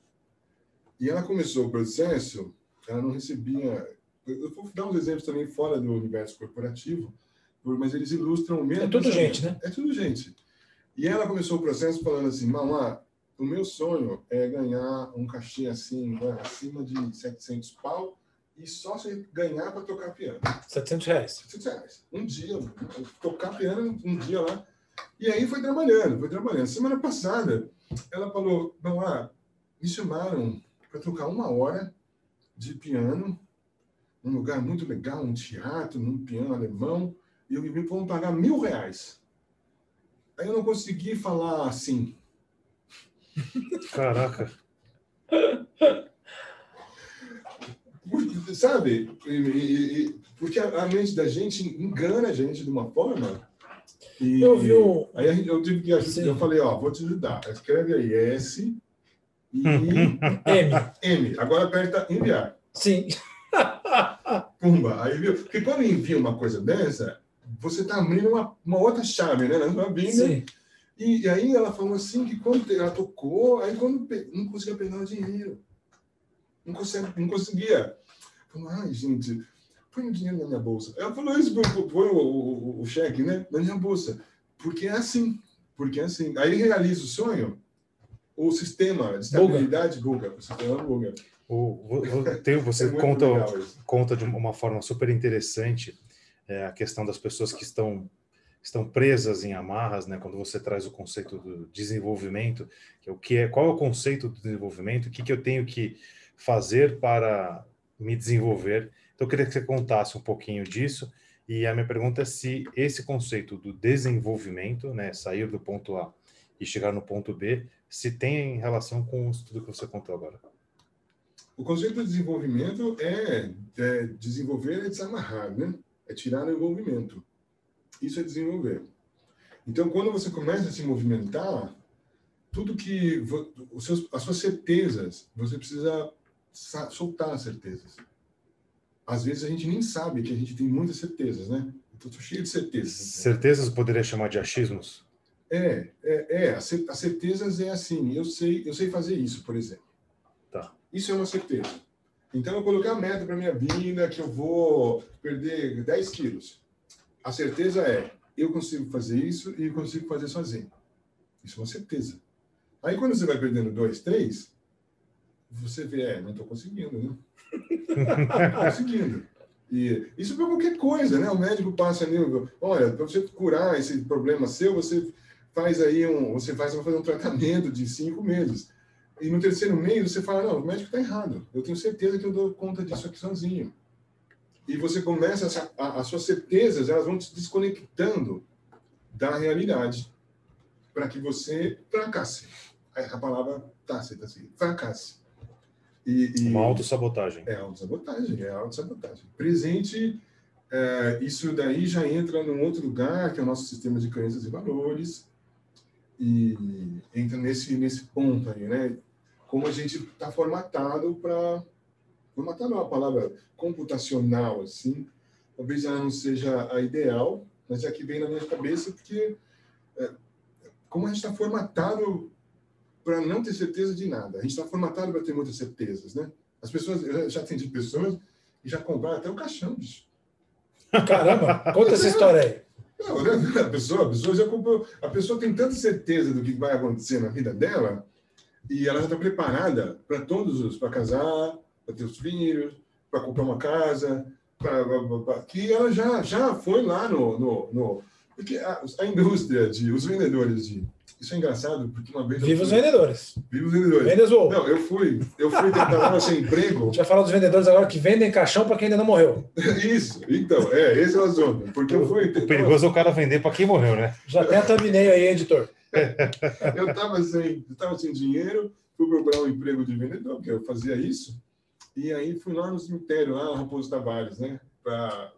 E ela começou o processo, ela não recebia. Eu vou dar uns exemplos também fora do universo corporativo mas eles ilustram o mesmo. É tudo gente, né? É tudo gente. E ela começou o processo falando assim: Mamá, o meu sonho é ganhar um caixinha assim, né, acima de 700 pau e só se ganhar para tocar piano. 700 reais. 700 reais. Um dia, tocar piano um dia lá. E aí foi trabalhando, foi trabalhando. Semana passada, ela falou, não, lá, me chamaram para tocar uma hora de piano, num lugar muito legal, um teatro, num piano alemão, e eu me vão pagar mil reais. Aí eu não consegui falar assim. Caraca. Sabe? Porque a mente da gente engana a gente de uma forma. E, eu vi um... Aí eu tive que ajudar. Eu falei, ó, vou te ajudar. Escreve aí S e M. M. Agora aperta enviar. Sim. Pumba. Aí viu? Porque quando envia uma coisa dessa, você está abrindo uma, uma outra chave, né? Na sua vida. Sim. E, aí ela falou assim que quando ela tocou, aí quando não conseguia pegar o dinheiro. Não, consegue, não conseguia. Falou, ai, gente, põe o dinheiro na minha bolsa. Ela falou isso, põe o, o, o, cheque, né? Na minha bolsa. Porque é assim. Porque é assim. Aí realiza o sonho, o sistema de estabilidade buga. O sistema buga. O, tem, você é conta, conta de uma forma super interessante é, a questão das pessoas que estão estão presas em amarras, né? Quando você traz o conceito do desenvolvimento, que é o que é, qual é o conceito do desenvolvimento, o que, que eu tenho que fazer para me desenvolver. Então, eu queria que você contasse um pouquinho disso. E a minha pergunta é se esse conceito do desenvolvimento, né, sair do ponto A e chegar no ponto B, se tem relação com tudo que você contou agora. O conceito de desenvolvimento é, é desenvolver é desamarrar, né? É tirar o envolvimento. Isso é desenvolver. Então, quando você começa a se movimentar, tudo que os seus, as suas certezas, você precisa soltar as certezas. Às vezes a gente nem sabe que a gente tem muitas certezas, né? Estou cheio de certezas. Certezas poderia chamar de achismos? É, é, é. As certezas é assim. Eu sei, eu sei fazer isso, por exemplo. Tá. Isso é uma certeza. Então eu coloquei a meta para minha vida que eu vou perder 10 quilos. A certeza é eu consigo fazer isso e consigo fazer sozinho. Isso é uma certeza. Aí quando você vai perdendo dois, três, você vê, é, não estou conseguindo, né? Não conseguindo. E isso para qualquer coisa, né? O médico passa ali, olha, para você curar esse problema seu, você faz aí um, você faz, vai fazer um tratamento de cinco meses. E no terceiro mês você fala, não, o médico está errado. Eu tenho certeza que eu dou conta disso aqui sozinho. E você começa, a, as suas certezas, elas vão te desconectando da realidade para que você fracasse. A palavra tácita, assim, fracasse. E, e, Uma autossabotagem. É autossabotagem, é autossabotagem. Presente, é, isso daí já entra num outro lugar, que é o nosso sistema de crenças e valores, e entra nesse, nesse ponto aí, né? Como a gente está formatado para... Formatado é uma palavra computacional, assim, talvez ela não seja a ideal, mas é que vem na minha cabeça porque é, como a gente está formatado para não ter certeza de nada. A gente está formatado para ter muitas certezas, né? As pessoas, eu já atendi pessoas que já compraram até o caixão, bicho. Caramba, conta essa história aí. Não, né? a, pessoa, a pessoa já comprou. A pessoa tem tanta certeza do que vai acontecer na vida dela e ela já está preparada para todos os, para casar, para ter os filhos, para comprar uma casa, pra, pra, pra, que ela já, já foi lá no, no, no porque a, a indústria de os vendedores de isso é engraçado, porque uma vez. Viva os vendedores. Viva os vendedores. Vendas ou. Não, eu fui, eu fui tentar sem emprego. A gente vai falar dos vendedores agora que vendem caixão para quem ainda não morreu. Isso, então, é, esse é o assunto. Porque eu fui. O perigoso é o cara vender para quem morreu, né? Já tem a thumbnail aí, editor. eu estava sem, eu tava sem dinheiro, fui procurar um emprego de vendedor, que eu fazia isso, e aí fui lá no cemitério, lá, Raposo Tavares, né? Para.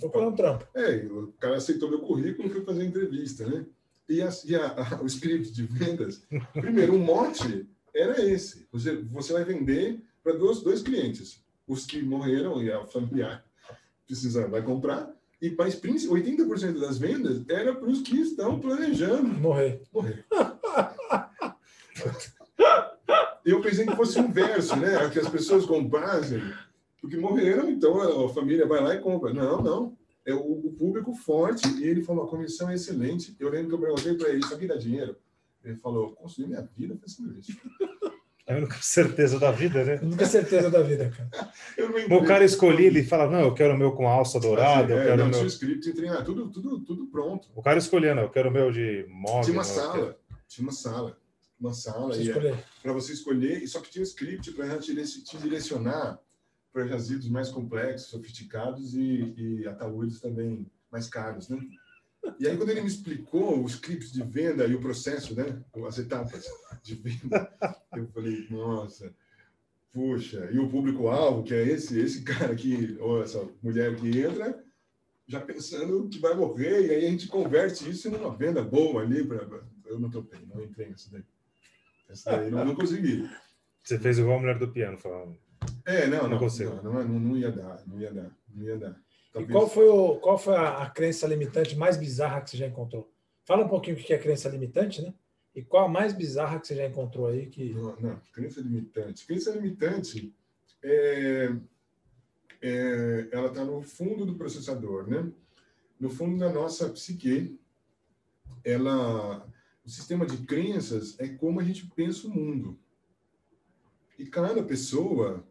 Procurar um trampo. É, o cara aceitou meu currículo e fui fazer entrevista, né? E, a, e a, a, o script de vendas, primeiro, o mote era esse. Você, você vai vender para dois, dois clientes. Os que morreram e a familiar precisa, vai comprar. E mais 80% das vendas era para os que estão planejando morrer. morrer. Eu pensei que fosse um verso, né? Que as pessoas comprassem, porque morreram, então a família vai lá e compra. Não, não é o, o, público forte, e ele falou, a comissão é excelente. Eu lembro que eu perguntei para ele, isso aqui dá dinheiro? Ele falou, construir minha vida fazendo isso. É a única certeza da vida, né? A única certeza da vida, cara. o cara escolhia, ele fala, não, eu quero o meu com alça dourada, é, eu quero não, o meu... script, treinar, tudo, tudo, tudo pronto. O cara escolhia, não, eu quero o meu de móvel. Tinha uma sala, tinha uma sala, uma sala para você escolher, e só que tinha um script para te direcionar para resíduos mais complexos, sofisticados e, e ataúdes também mais caros, né? E aí, quando ele me explicou os scripts de venda e o processo, né? As etapas de venda, eu falei, nossa, puxa, e o público-alvo, que é esse, esse cara aqui, ou essa mulher que entra, já pensando que vai morrer, e aí a gente converte isso numa venda boa ali. Pra... Eu não topei, não entrei nessa daí. Essa daí não, não consegui. Você fez igual a mulher do piano, falando. É, não, não, não, não, não, não ia dar, não ia dar, não ia dar. Talvez... E qual foi, o, qual foi a, a, crença limitante mais bizarra que você já encontrou? Fala um pouquinho o que é crença limitante, né? E qual a mais bizarra que você já encontrou aí? Que... Não, não crença limitante. Crença limitante é, é ela está no fundo do processador, né? No fundo da nossa psique, ela, o sistema de crenças é como a gente pensa o mundo. E cada pessoa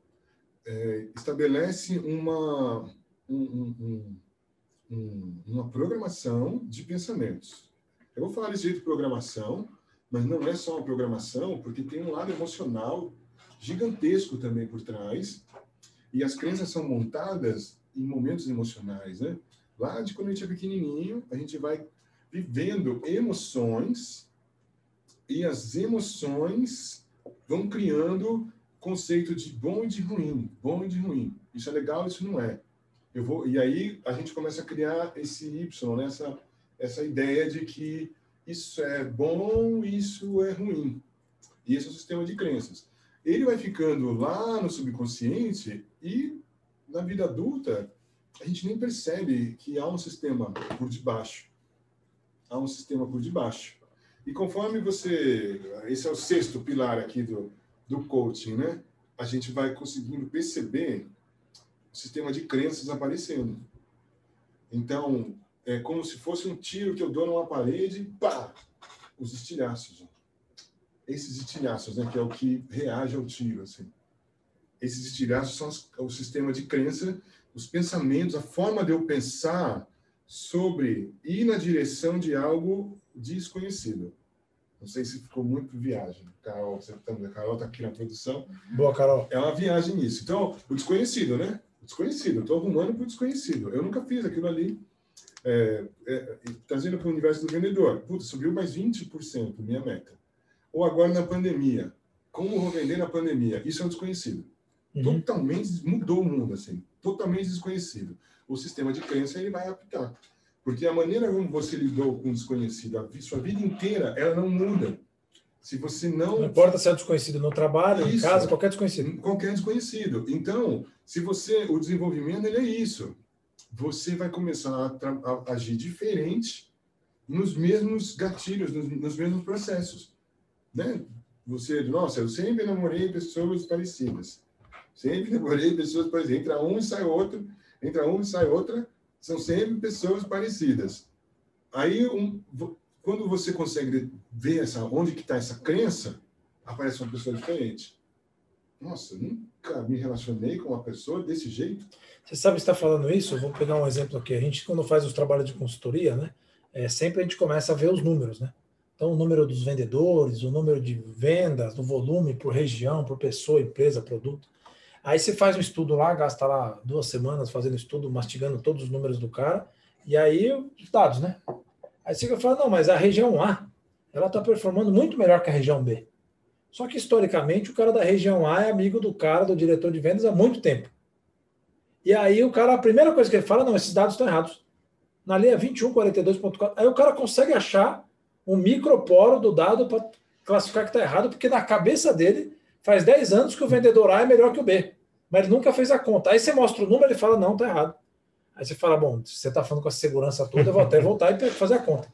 é, estabelece uma um, um, uma programação de pensamentos. Eu vou falar desse jeito de programação, mas não é só uma programação, porque tem um lado emocional gigantesco também por trás. E as crenças são montadas em momentos emocionais, né? Lá de quando a gente é pequenininho, a gente vai vivendo emoções e as emoções vão criando conceito de bom e de ruim, bom e de ruim. Isso é legal, isso não é. Eu vou, e aí a gente começa a criar esse Y, né? essa, essa ideia de que isso é bom, isso é ruim. E esse é o sistema de crenças. Ele vai ficando lá no subconsciente e na vida adulta a gente nem percebe que há um sistema por debaixo. Há um sistema por debaixo. E conforme você. Esse é o sexto pilar aqui do, do coaching, né? A gente vai conseguindo perceber sistema de crenças aparecendo. Então, é como se fosse um tiro que eu dou numa parede, pá, os estilhaços. Esses estilhaços, né, que é o que reage ao tiro, assim. Esses estilhaços são os, o sistema de crença, os pensamentos, a forma de eu pensar sobre ir na direção de algo desconhecido. Não sei se ficou muito viagem. Carol, você tá, Carol está aqui na produção. Boa, Carol. É uma viagem nisso. Então, o desconhecido, né? desconhecido. Eu estou arrumando para o desconhecido. Eu nunca fiz aquilo ali. É, é, trazendo para o universo do vendedor. Putz, subiu mais 20% minha meta. Ou agora na pandemia. Como vou vender na pandemia? Isso é o desconhecido. Uhum. Totalmente mudou o mundo, assim. Totalmente desconhecido. O sistema de crença ele vai aplicar. Porque a maneira como você lidou com o desconhecido a sua vida inteira, ela não muda. Se você não. Não importa se é desconhecido no trabalho, isso, em casa, qualquer desconhecido. Qualquer desconhecido. Então, se você. O desenvolvimento ele é isso. Você vai começar a, a agir diferente nos mesmos gatilhos, nos, nos, mesmos processos. Né? Você, nossa, eu sempre namorei pessoas parecidas. Sempre namorei pessoas parecidas. Entra um e sai outro, entra um e sai outra, são sempre pessoas parecidas. Aí, um, quando você consegue ver essa, onde que está essa crença, aparece uma pessoa diferente. Nossa, nunca me relacionei com uma pessoa desse jeito. Você sabe está falando isso? Vou pegar um exemplo aqui. A gente, quando faz os trabalhos de consultoria, né, é, sempre a gente começa a ver os números, né? Então, o número dos vendedores, o número de vendas, do volume por região, por pessoa, empresa, produto. Aí você faz um estudo lá, gasta lá duas semanas fazendo estudo, mastigando todos os números do cara, e aí os dados, né? Aí você vai falar, não, mas a região A, ela está performando muito melhor que a região B. Só que, historicamente, o cara da região A é amigo do cara, do diretor de vendas, há muito tempo. E aí o cara, a primeira coisa que ele fala, não, esses dados estão errados. Na linha 2142.4, aí o cara consegue achar um microporo do dado para classificar que está errado, porque na cabeça dele faz 10 anos que o vendedor A é melhor que o B. Mas ele nunca fez a conta. Aí você mostra o número, ele fala, não, está errado. Aí você fala, bom, se você está falando com a segurança toda, eu vou até voltar e fazer a conta.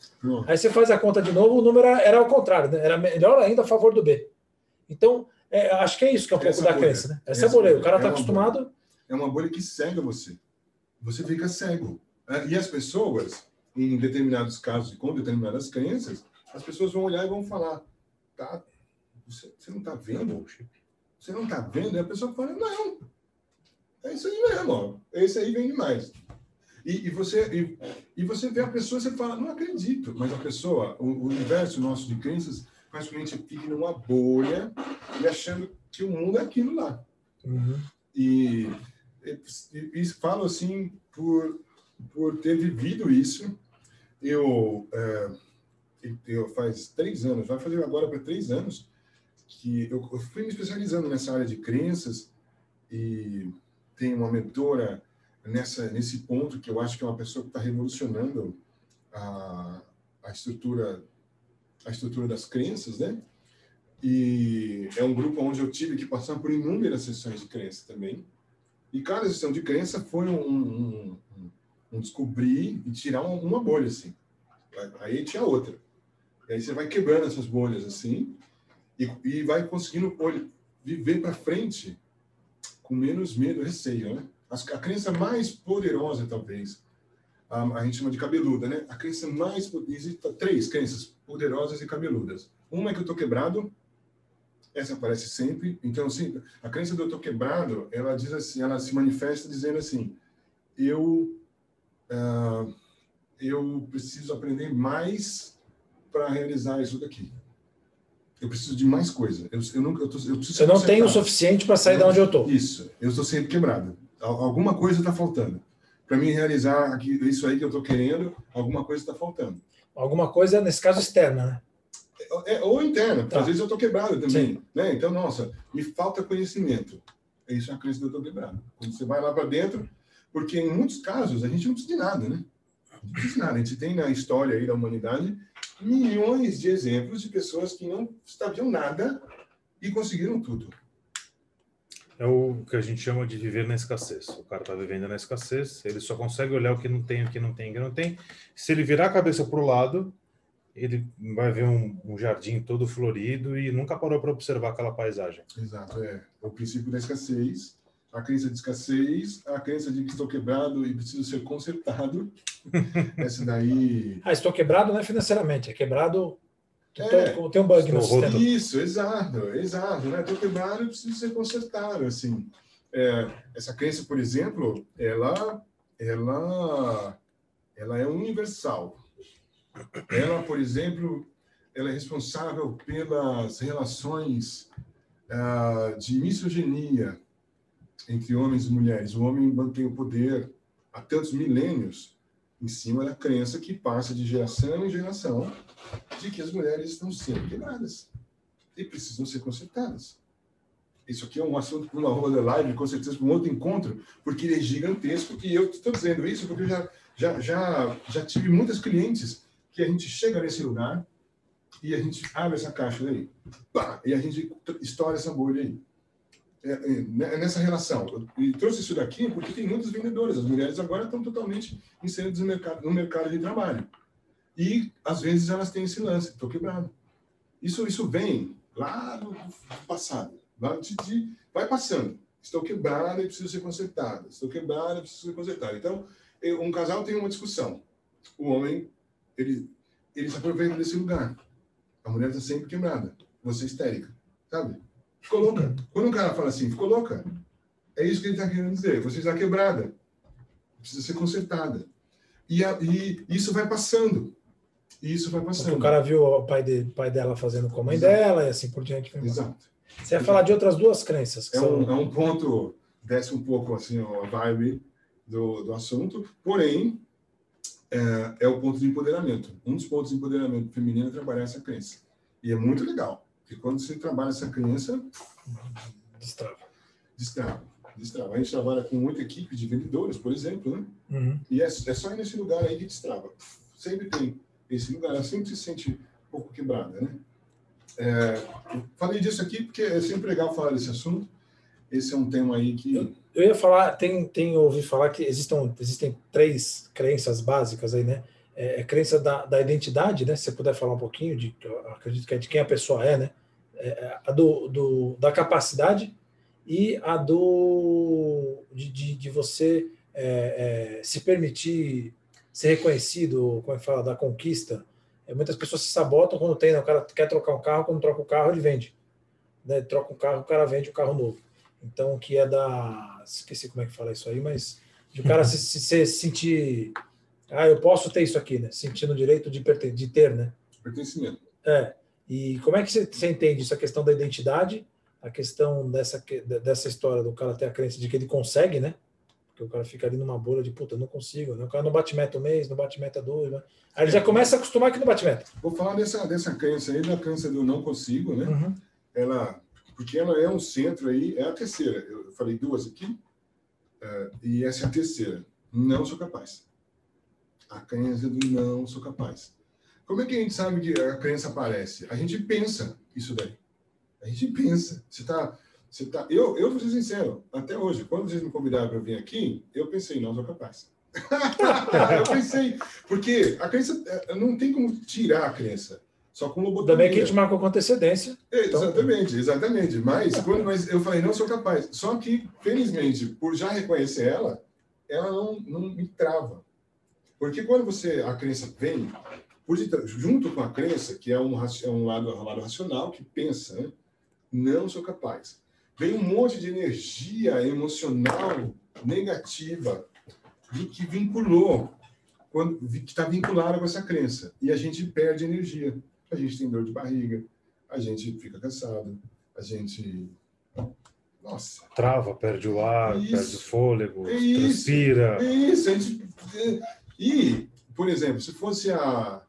Aí você faz a conta de novo, o número era ao contrário, né? era melhor ainda a favor do B. Então, é, acho que é isso que é um pouco da bolha. crença. Né? Essa, Essa é a bolha. O cara está é acostumado. Bolha. É uma bolha que cega você. Você fica cego. É, e as pessoas, em determinados casos e com determinadas crenças, as pessoas vão olhar e vão falar, tá, você, você não está vendo? Você não está vendo? E a pessoa fala, não, é isso aí mesmo, ó. esse aí vem demais. E, e, você, e, e, você vê a pessoa e você fala, não acredito. Mas a pessoa, o, o universo nosso de crenças faz com que a gente fique numa bolha e achando que o mundo é aquilo lá. Uhum. E, e, e, falo assim por, por ter vivido isso. Eu, é, eu faz três anos, vai fazer agora para três anos, que eu, eu fui me especializando nessa área de crenças e tenho uma mentora nessa nesse ponto que eu acho que é uma pessoa que está revolucionando a, a estrutura a estrutura das crenças, né? E é um grupo onde eu tive que passar por inúmeras sessões de crença também. E cada sessão de crença foi um, um, um descobrir e tirar uma, bolha, assim. Aí tinha outra. E aí você vai quebrando essas bolhas, assim, e, e vai conseguindo viver para frente com menos medo, receio, né? a crença mais poderosa, talvez, a, a, gente chama de cabeluda, né? A crença mais. Existem três crenças poderosas e cabeludas. Uma é que eu estou quebrado, essa aparece sempre. Então, assim, a crença do eu estou quebrado, ela diz assim, ela se manifesta dizendo assim: eu. Uh, eu preciso aprender mais para realizar isso daqui. Eu preciso de mais coisa. Eu, eu, nunca, eu, tô, eu Você não tem o suficiente para sair de onde eu estou. Isso. Eu estou sempre quebrado alguma coisa está faltando. Para mim realizar aqui, isso aí que eu estou querendo, alguma coisa está faltando. Alguma coisa, nesse caso, externa, né? É, é ou interna, tá. às vezes eu estou quebrado também. Né? Então, nossa, me falta conhecimento. Isso é a crença de eu estou quebrado. Quando você vai lá para dentro, porque em muitos casos a gente não precisa de nada, né? Não precisa de nada. A gente tem na história aí da humanidade milhões de exemplos de pessoas que não sabiam nada e conseguiram tudo é o que a gente chama de viver na escassez. O cara está vivendo na escassez, ele só consegue olhar o que não tem, o que não tem, o que não tem. Se ele virar a cabeça para o lado, ele vai ver um, um, jardim todo florido e nunca parou para observar aquela paisagem. Exato, é. O princípio da escassez, a crença de escassez, a crença de que estou quebrado e preciso ser consertado. Essa daí. Ah, estou quebrado não é financeiramente, é quebrado é, tem um bug no sistema. Isso, exato, exato. Né? Estou quebrado e preciso ser consertado. Assim. É, essa crença, por exemplo, ela, ela, ela é universal. Ela, por exemplo, ela é responsável pelas relações uh, de misoginia entre homens e mulheres. O homem mantém o poder há tantos milênios em cima da crença que passa de geração em geração de que as mulheres estão sendo queimadas e precisam ser consertadas. Isso aqui é um assunto para uma roda live, com certeza, para um outro encontro, porque ele é gigantesco. E eu estou dizendo isso porque eu já, já, já, já tive muitas clientes que a gente chega nesse lugar e a gente abre essa caixa daí, e a gente estoura essa bolha aí. É, é, né, nessa relação. E trouxe isso daqui porque tem muitas vendedoras. As mulheres agora estão totalmente inseridas no mercado, no mercado de trabalho. E, às vezes, elas têm esse lance, estou quebrado. Isso, isso vem lá no passado. Lá de, de, vai passando. Estou quebrado e preciso ser consertado. Estou quebrado e preciso ser consertado. Então, um casal tem uma discussão. O homem, ele, ele se aproveita desse lugar. A mulher está sempre quebrada. Você é histérica, sabe? Ficou louca. Quando um cara fala assim, ficou louca, é isso que ele está querendo dizer. Você está quebrada. Precisa ser consertada. E, a, e isso vai passando. E isso vai passando. Porque o cara viu o pai, de, pai dela fazendo com a mãe Exato. dela e assim por diante. Exato. Você ia falar de outras duas crenças. é, são... um, é um ponto, desce um pouco assim a vibe do, do assunto, porém, é, é, o ponto de empoderamento. Um dos pontos de empoderamento feminino é trabalhar essa crença. E é muito legal. Porque quando você trabalha essa criança, destrava. Destrava. Destrava. A gente trabalha com muita equipe de vendedores, por exemplo, né? Uhum. E é, é só nesse lugar aí que destrava. Sempre tem esse lugar. Ela sempre se sente um pouco quebrada, né? É, falei disso aqui porque é sempre legal falar desse assunto. Esse é um tema aí que. Eu, eu ia falar, tem, tem ouvido falar que existam, existem três crenças básicas aí, né? É, é crença da, da identidade, né? Se você puder falar um pouquinho, de, acredito que é de quem a pessoa é, né? É, a do, do, da capacidade e a do de, de, de você é, é, se permitir ser reconhecido, como é que fala, da conquista. É, muitas pessoas se sabotam quando tem, né, o cara quer trocar um carro, quando troca o carro, ele vende. né, troca um carro, o cara vende o um carro novo. Então, que é da. Esqueci como é que fala isso aí, mas de o cara se, se, se, sentir. Ah, eu posso ter isso aqui, né? Sentindo o direito de, de ter, né? Pertencimento. É. E como é que você, você entende isso? A questão da identidade, a questão dessa, dessa história do cara ter a crença de que ele consegue, né? Porque o cara fica ali numa bolha de puta, não consigo, né? O cara não bate meta um mês, não bate meta dois, né? Aí ele já começa a acostumar que não bate meta. Vou falar dessa, dessa crença aí, da crença do não consigo, né? Uhum. Ela, porque ela é um centro aí, é a terceira. Eu falei duas aqui, uh, e essa é a terceira. Não sou capaz. A crença do não sou capaz. Como é que a gente sabe que a crença aparece? A gente pensa isso daí. A gente pensa. Você está você tá, eu, eu vou ser sincero, até hoje, quando vocês me convidaram para vir aqui, eu pensei, não sou capaz. eu pensei, porque a crença, é, não tem como tirar a crença. Só com lobotomia. Também que a gente marcou com antecedência. É, então... Exatamente, exatamente. Mas, quando, mas eu falei, não sou capaz. Só que, felizmente, por já reconhecer ela, ela não, não me trava. Porque quando você, a crença vem, por, junto com a crença, que é um, é um, lado, um lado racional, que pensa, né? não sou capaz vem um monte de energia emocional negativa que vinculou, quando, que está vinculada com essa crença. E a gente perde energia. A gente tem dor de barriga, a gente fica cansado, a gente. Nossa. Trava, perde o ar, isso, perde o fôlego, é transpira. É isso. A gente... E, por exemplo, se fosse há,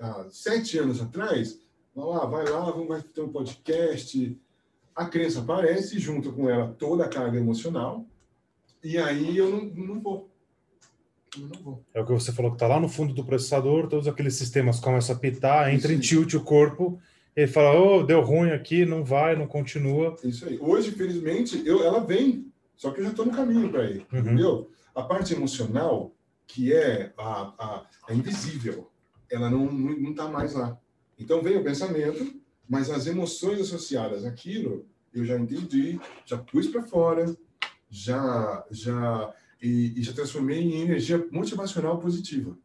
há sete anos atrás, lá, vai lá, vamos ter um podcast a crença aparece junto com ela toda a carga emocional, e aí eu não, não vou. Eu não vou. É o que você falou que está lá no fundo do processador, todos aqueles sistemas começam a pitar, entra em tilt o corpo, ele fala, oh, deu ruim aqui, não vai, não continua. Isso aí. Hoje, felizmente, eu, ela vem, só que eu já estou no caminho para ir, uhum. entendeu? A parte emocional, que é a, a, a invisível, ela não está não, não tá mais lá. Então vem o pensamento, mas as emoções associadas àquilo eu já entendi, já pus para fora, já já e, e, já transformei em energia motivacional positiva.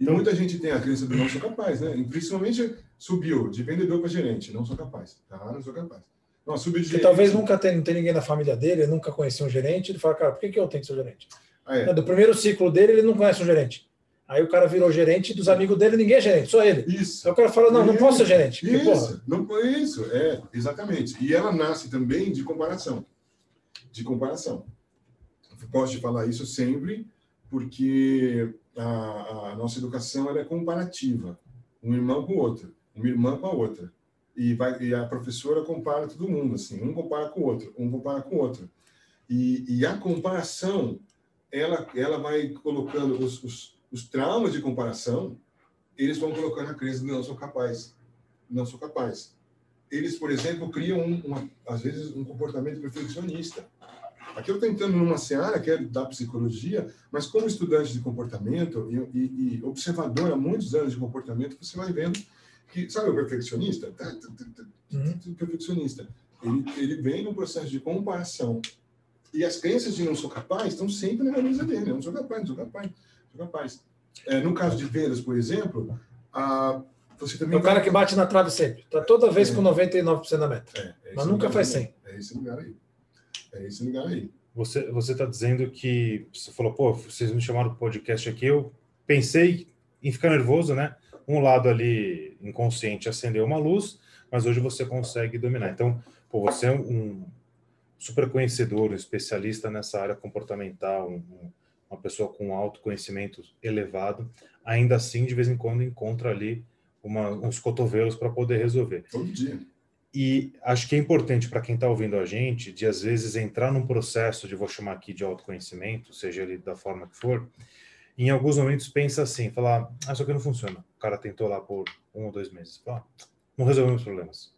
E então, muita gente tem a crença do não sou capaz, né? E principalmente subiu de vendedor para gerente, não sou capaz, tá? Não sou capaz. Não, subiu de gerente, talvez nunca tenha, não tenha ninguém na família dele, ele nunca conhecia um gerente, ele fala, cara, por que, que eu tenho que ser gerente? Ah, é. Do primeiro ciclo dele, ele não conhece um gerente. Aí o cara virou gerente dos amigos dele, ninguém é gerente, só ele. Isso. Aí o cara fala, não, não posso ser gerente. Porque, isso, não, isso, é, exatamente. E ela nasce também de comparação. De comparação. Posso te falar isso sempre, porque a, a nossa educação é comparativa. Um irmão com o outro, uma irmã com a outra. E, vai, e a professora compara todo mundo, assim, um compara com o outro, um compara com o outro. E, e a comparação, ela, ela vai colocando os, os os traumas de comparação, eles vão colocando a crença de não sou capaz, não sou capaz. Eles, por exemplo, criam, um, uma, às vezes, um comportamento perfeccionista. Aqui eu estou entrando numa seara que é da psicologia, mas como estudante de comportamento e, e, e observador há muitos anos de comportamento, você vai vendo que, sabe o perfeccionista? Tá, tá, tá, uhum. Perfeccionista. Ele, ele vem num processo de comparação. E as crenças de não sou capaz estão sempre na mesa dele. Não sou capaz, não sou capaz capaz. É, no caso de vendas, por exemplo, a, você também. É o cara que bate na trave sempre. Está toda vez é. com 99% da meta. É, é mas nunca faz 100. É esse lugar aí. É esse lugar aí. Você você está dizendo que você falou, pô, vocês me chamaram para podcast aqui, eu pensei em ficar nervoso, né? Um lado ali inconsciente acendeu uma luz, mas hoje você consegue dominar. Então, pô, você é um super conhecedor, um especialista nessa área comportamental, um, uma pessoa com autoconhecimento elevado, ainda assim, de vez em quando, encontra ali uma, uns cotovelos para poder resolver. Todo dia. E acho que é importante para quem está ouvindo a gente, de às vezes entrar num processo de, vou chamar aqui de autoconhecimento, seja ele da forma que for, em alguns momentos pensa assim, falar, ah, isso aqui não funciona. O cara tentou lá por um ou dois meses. Fala, ah, não resolvemos problemas.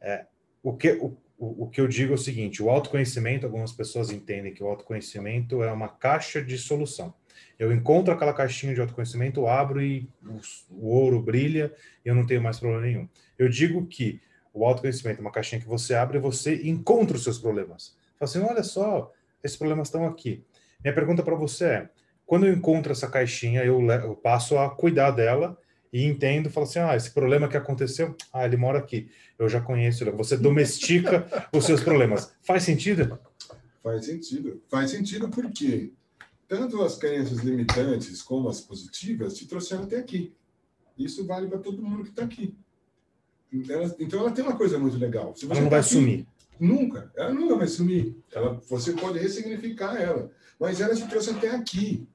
É, o que, o, o, que eu digo é o seguinte: o autoconhecimento, algumas pessoas entendem que o autoconhecimento é uma caixa de solução. Eu encontro aquela caixinha de autoconhecimento, abro e o, o ouro brilha e eu não tenho mais problema nenhum. Eu digo que o autoconhecimento é uma caixinha que você abre e você encontra os seus problemas. Fala assim: olha só, esses problemas estão aqui. Minha pergunta para você é: quando eu encontro essa caixinha, eu, eu passo a cuidar dela e entendo, falo assim, ah, esse problema que aconteceu, ah, ele mora aqui, eu já conheço, você domestica os seus problemas. Faz sentido? Faz sentido. Faz sentido porque tanto as crenças limitantes como as positivas te trouxeram até aqui. Isso vale para todo mundo que está aqui. Ela, então ela tem uma coisa muito legal. ela não tá vai aqui, sumir. Nunca. Ela nunca vai sumir. Ela, você pode ressignificar ela. Mas ela te trouxe até aqui.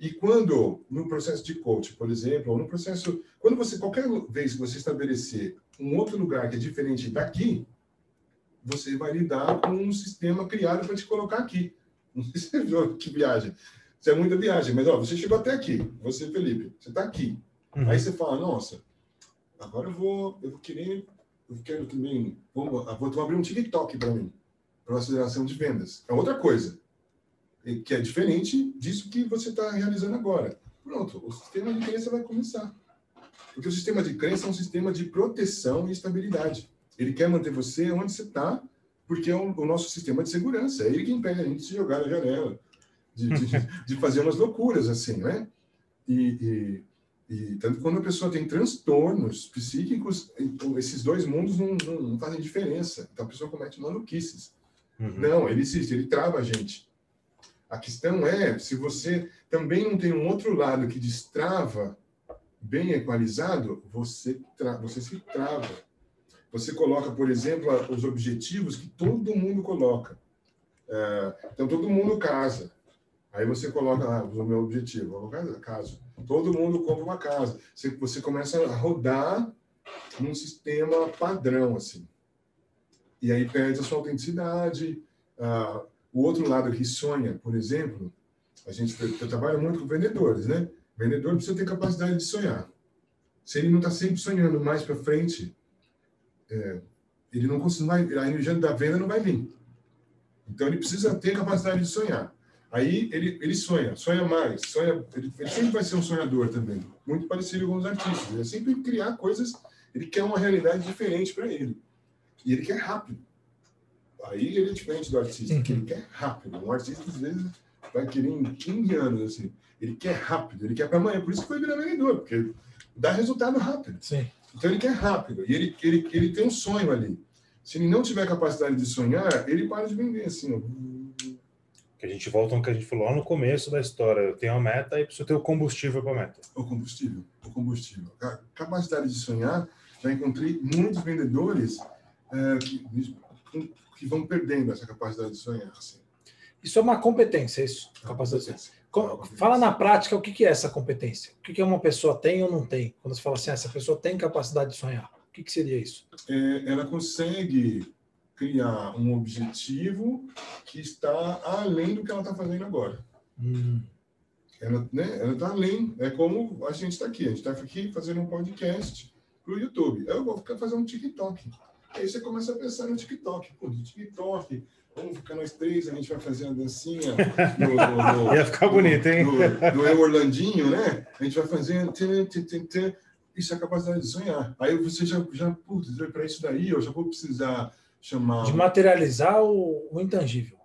E quando, no processo de coach, por exemplo, ou no processo. Quando você, qualquer vez que você estabelecer um outro lugar que é diferente daqui, você vai lidar com um sistema criado para te colocar aqui. Não sei se que viagem. Isso é muita viagem, mas ó, você chegou até aqui, você, Felipe, você está aqui. Uhum. Aí você fala, nossa, agora eu vou, eu vou querer, eu quero também, vou, vou abrir um TikTok para mim, para aceleração de vendas. É outra coisa que é diferente disso que você está realizando agora. Pronto, o sistema de crença vai começar. Porque o sistema de crença é um sistema de proteção e estabilidade. Ele quer manter você onde você está, porque é o, o, nosso sistema de segurança. É ele que impede a gente de jogar na janela, de, de, de fazer umas loucuras assim, né? E, e, e, tanto quando a pessoa tem transtornos psíquicos, então, esses dois mundos não, não, não fazem diferença. Então a pessoa comete maluquices. Uhum. Não, ele existe, ele trava a gente. A questão é se você também não tem um outro lado que destrava bem equalizado, você, você se trava. Você coloca, por exemplo, os objetivos que todo mundo coloca. É, então, todo mundo casa. Aí você coloca o meu objetivo, caso. Todo mundo compra uma casa. Você, você começa a rodar num sistema padrão, assim. E aí perde a sua autenticidade, o outro lado que sonha, por exemplo, a gente eu trabalho muito com vendedores, né? Vendedor precisa ter capacidade de sonhar. Se ele não está sempre sonhando mais para frente, é, ele não consegue, a energia da venda não vai vir. Então ele precisa ter capacidade de sonhar. Aí ele, ele sonha, sonha mais, sonha, ele, ele sempre vai ser um sonhador também, muito parecido com os artistas. Ele é sempre criar coisas, ele quer uma realidade diferente para ele. E ele quer rápido. Aí ele é diferente do artista, uhum. que ele quer rápido. Um artista, às vezes, vai querer em 15 anos, assim. Ele quer rápido, ele quer para amanhã. Por isso que foi virar vendedor, porque dá resultado rápido. Sim. Então ele quer rápido. E ele, ele, ele tem um sonho ali. Se ele não tiver capacidade de sonhar, ele para de vender, assim, ó. Que a gente volta ao que a gente falou lá no começo da história. Eu tenho a meta e preciso ter o combustível para a meta. O combustível, o combustível. A capacidade de sonhar, já encontrei muitos vendedores é, que, que vão perdendo essa capacidade de sonhar. Assim. Isso é uma competência, isso? É capacidade competência. Fala na prática o que é essa competência. O que uma pessoa tem ou não tem? Quando você fala assim, ah, essa pessoa tem capacidade de sonhar. O que, seria isso? É, ela consegue criar um objetivo que está além do que ela está fazendo agora. Hum. Ela né, está além. É como a gente está aqui. A gente está aqui fazendo um podcast para o YouTube. Eu vou ficar fazendo um TikTok. Aí você começa a pensar no TikTok. Pô, do TikTok, vamos ficar nós três, a gente vai fazer uma dancinha. No, no, no, Ia ficar bonito, hein? No, no Orlandinho, né? A gente vai fazendo. Isso é a capacidade de sonhar. Aí você já, já putz, para isso daí, eu já vou precisar chamar. De materializar o, o intangível.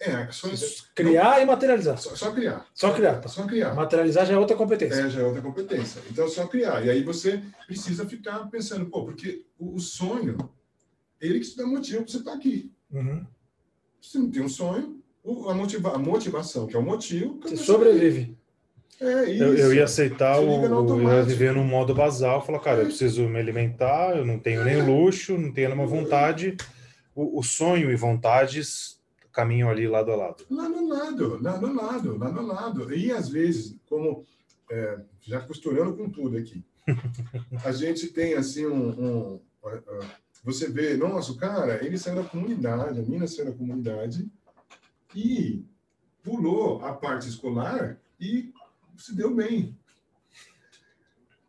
É, só, criar não, e materializar. Só, só, criar. Só criar. Tá. Só criar. Materializar já é outra competência. É, já é outra competência. Então, só criar. E aí você precisa ficar pensando, pô, porque o, o sonho, ele que te dá motivo para você estar tá aqui. Uhum. Se não tem um sonho, a, motiva, a motivação, que é o motivo. Você sobrevive. É isso. Eu, eu ia aceitar o. Eu ia viver no modo basal, falar, cara, é. eu preciso me alimentar, eu não tenho nem luxo, não tenho nenhuma vontade. O, o sonho e vontades caminham ali lado a lado. Lado a lado, lado a lado, lado a lado. E às vezes, como é, já costurando com tudo aqui, a gente tem assim um, um uh, uh, você vê, nossa, o cara, ele saiu da comunidade, a mina saiu da comunidade e pulou a parte escolar e se deu bem.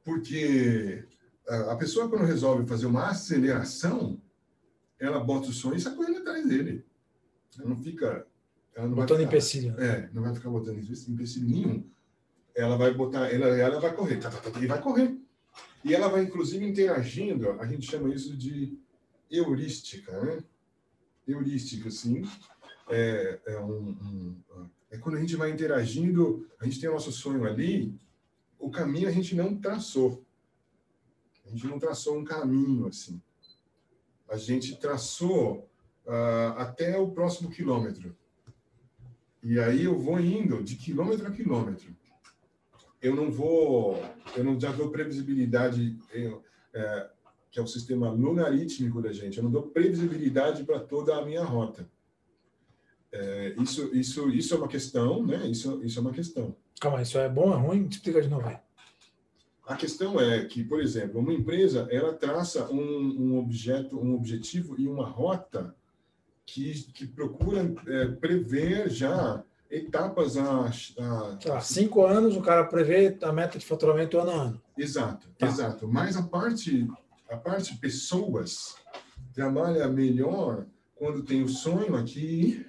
Porque a pessoa, quando resolve fazer uma aceleração, ela bota o sonho e sai correndo atrás dele. Ela não fica. Ela não botando vai ficar, empecilho. É, não vai ficar botando empecilho nenhum. Ela vai botar, ela, ela vai correr, tá, tá, tá, e vai correr. E ela vai, inclusive, interagindo, a gente chama isso de heurística, né? Heurística, sim. É, é, um, um, é quando a gente vai interagindo, a gente tem o nosso sonho ali, o caminho a gente não traçou. A gente não traçou um caminho assim. A gente traçou uh, até o próximo quilômetro. E aí eu vou indo de quilômetro a quilômetro. Eu não vou, eu não já dou previsibilidade, eu, é, que é o sistema logarítmico da gente. Eu não dou previsibilidade para toda a minha rota. É, isso, isso, isso é uma questão, né? Isso, isso é uma questão. Calma, isso é bom, é ruim? Explica de novo aí. A questão é que, por exemplo, uma empresa ela traça um, um objeto, um objetivo e uma rota que, que procura é, prever já etapas a, a... Há cinco anos o cara prevê a meta de faturamento ano a ano. Exato, tá. exato. Mas a parte a parte pessoas trabalha melhor quando tem o sonho aqui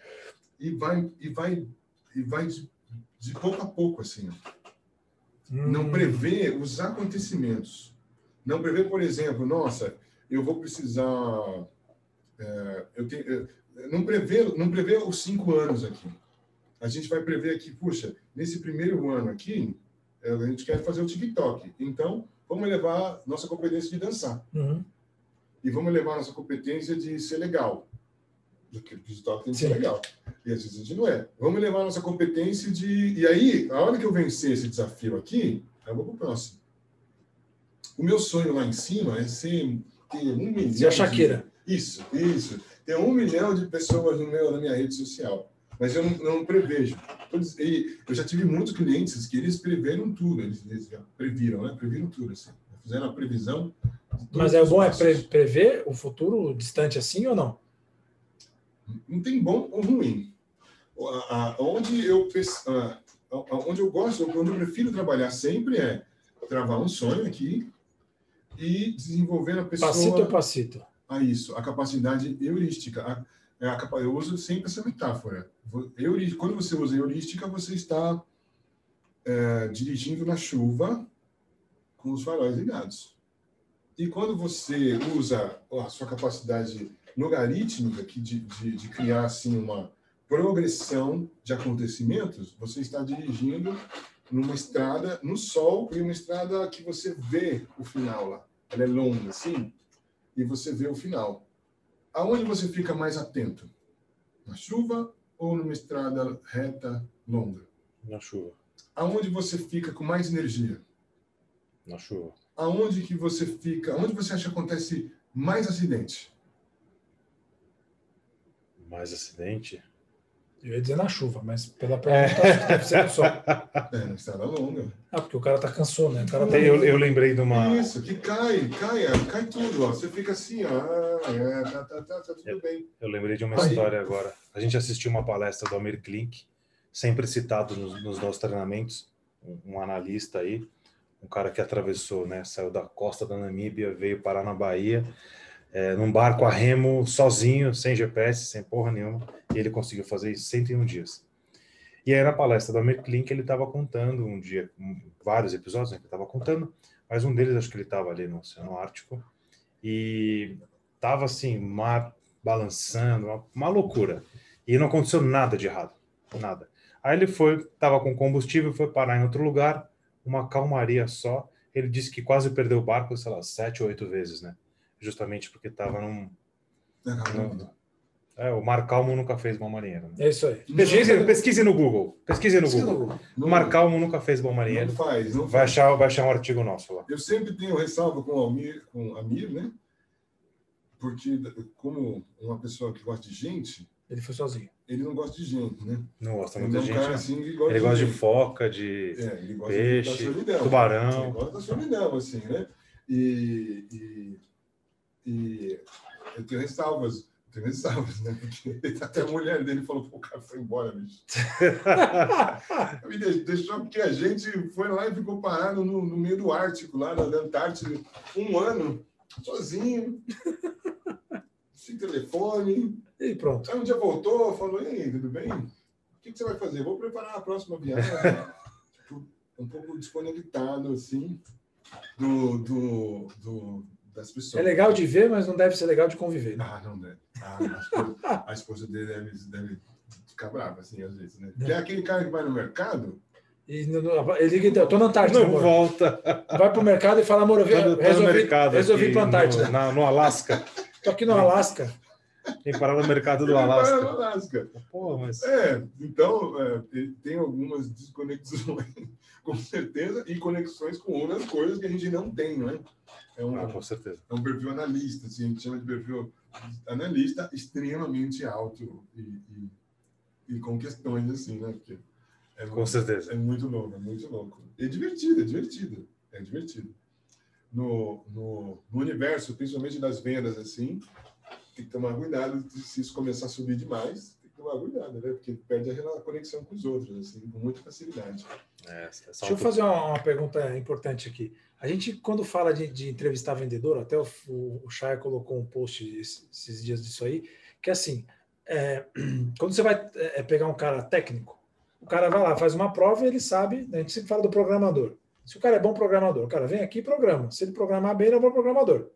e vai e vai e vai de, de pouco a pouco assim. Hum. Não prevê os acontecimentos. Não prevê, por exemplo, nossa, eu vou precisar é, eu tenho, não prevê não prevê os cinco anos aqui. A gente vai prever aqui, puxa, nesse primeiro ano aqui, a gente quer fazer o TikTok. Então, vamos levar nossa competência de dançar. Uhum. E vamos levar nossa competência de ser legal. Porque o TikTok tem que Sim. ser legal. E às vezes a gente não é. Vamos levar nossa competência de. E aí, a hora que eu vencer esse desafio aqui, eu vou para o próximo. O meu sonho lá em cima é ser, ter um milhão. E a Shakira. De... Isso, isso. Ter um milhão de pessoas no meu, na minha rede social. Mas eu não, não prevejo. E eu já tive muitos clientes que eles preveram tudo. Eles, eles já previram, né? Previram tudo. Assim. Fizeram a previsão. Mas é bom é pre prever o futuro distante assim ou não? não tem bom ou ruim. Onde eu, onde eu gosto, onde eu prefiro trabalhar sempre é travar um sonho aqui e desenvolver a pessoa. Passito a passito. A isso, a capacidade heurística. A, é a, eu uso sempre essa metáfora. quando você usa heurística, você está é, dirigindo na chuva com os faróis ligados. E quando você usa a sua capacidade logarítmica que de, de, de criar assim uma progressão de acontecimentos, você está dirigindo numa estrada no sol e uma estrada que você vê o final lá. Ela é longa assim e você vê o final. Aonde você fica mais atento? Na chuva ou numa estrada reta longa? Na chuva. Aonde você fica com mais energia? Na chuva. Aonde que você fica? Aonde você acha que acontece mais acidente? mais acidente? Eu ia dizer na chuva, mas pela pergunta é. deve ser no sol. É, estrada longa. Ah, porque o cara tá cansou, né? O cara tá... eu, eu lembrei de uma. Isso, que cai, cai, cai tudo, ó. Você fica assim, ó. É, tá, tá, tá, tá tudo eu, bem. Eu lembrei de uma Aí. história agora. A gente assistiu uma palestra do Amir Klink, sempre citado nos, nos nossos treinamentos, um, um analista aí, um cara que atravessou, né? Saiu da costa da Namíbia, veio parar na Bahia é, num barco a remo, sozinho, sem GPS, sem porra nenhuma, e ele conseguiu fazer isso 101 dias. E aí na palestra da Merklink ele estava contando um dia, vários episódios né, que ele estava contando, mas um deles acho que ele estava ali no Oceano Ártico, e tava assim, mar balançando, uma, uma loucura. E não aconteceu nada de errado, nada. Aí ele foi, estava com combustível, foi parar em outro lugar, uma calmaria só. Ele disse que quase perdeu o barco, sei lá, sete ou oito vezes, né? Justamente porque estava num, num, é, o Mar Calmo nunca fez bom marinheiro. Né? É isso aí. Pesquise, pesquise no Google. Pesquise no Google. O Mar Calmo nunca fez bom marinheiro. Não faz, não vai, faz. Achar, vai achar um artigo nosso lá. Eu sempre tenho ressalva com o Amir, com o Amir, né? Porque, como uma pessoa que gosta de gente. Ele foi sozinho. Ele não gosta de gente, né? Não gosta muito de gente. Assim, ele gosta, ele de, gosta de, foca, de é, peixe, tubarão. Ele gosta da solidão, assim, né? E, e e eu tenho ressalvas, tenho ressalvas, né? Porque até a mulher dele falou, pô, o cara foi embora, bicho. Me deixou porque a gente foi lá e ficou parado no, no meio do Ártico, lá na Antártida, um ano, sozinho, sem telefone. E pronto. Aí um dia voltou, falou, ei, tudo bem? O que, que você vai fazer? Vou preparar a próxima viagem. tipo, um pouco desconectado, assim, do, do, do das pessoas. É legal de ver, mas não deve ser legal de conviver. Né? Ah, não deve. Ah, a, esposa, a, esposa, dele deve, deve ficar brava, assim, às vezes, né? Porque é aquele cara que vai no mercado. E ele liga, eu tô na Antártida. Não amor. volta. Vai pro mercado e fala, amor, eu vi, Tô no resolvi, mercado resolvi ir pra Antártida. No, na- no Alasca. Tô aqui no Alasca. Tem que parar no mercado do Ele vai no Alasca. Alasca. Pô, mas. É, então é, tem algumas desconexões, com certeza, e conexões com outras coisas que a gente não tem, né? É um, Ah, com certeza. é um perfil analista, assim, a gente chama de perfil analista extremamente alto e, e, e com questões assim, né? Porque é, Com muito- certeza. é muito louco, é muito louco. E é divertido, é divertido, é divertido. No, no, no universo, principalmente das vendas, assim, tem que tomar cuidado se isso começar a subir demais, tem que tomar cuidado, né? Porque perde a conexão com os outros, assim, com muita facilidade. É, essa Deixa eu altura- fazer uma, uma pergunta importante aqui. A gente, quando fala de, de entrevistar vendedor, até o, o, o Chay colocou um post esses, esses dias disso aí, que assim, é, quando você vai é, pegar um cara técnico, o cara vai lá, faz uma prova e ele sabe, né, a gente sempre fala do programador. Se o cara é bom programador, o cara vem aqui e programa. Se ele programar bem, ele é um bom programador.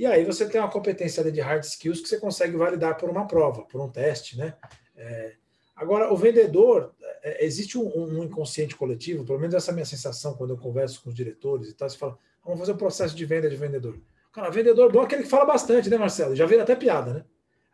E aí você tem uma competência de hard skills que você consegue validar por uma prova, por um teste, né? É, agora, o vendedor, é, existe um, um inconsciente coletivo, pelo menos essa é a minha sensação quando eu converso com os diretores e tal, você fala, vamos fazer um processo de venda de vendedor. Cara, vendedor bom é aquele que fala bastante, né, Marcelo? Já vira até piada, né?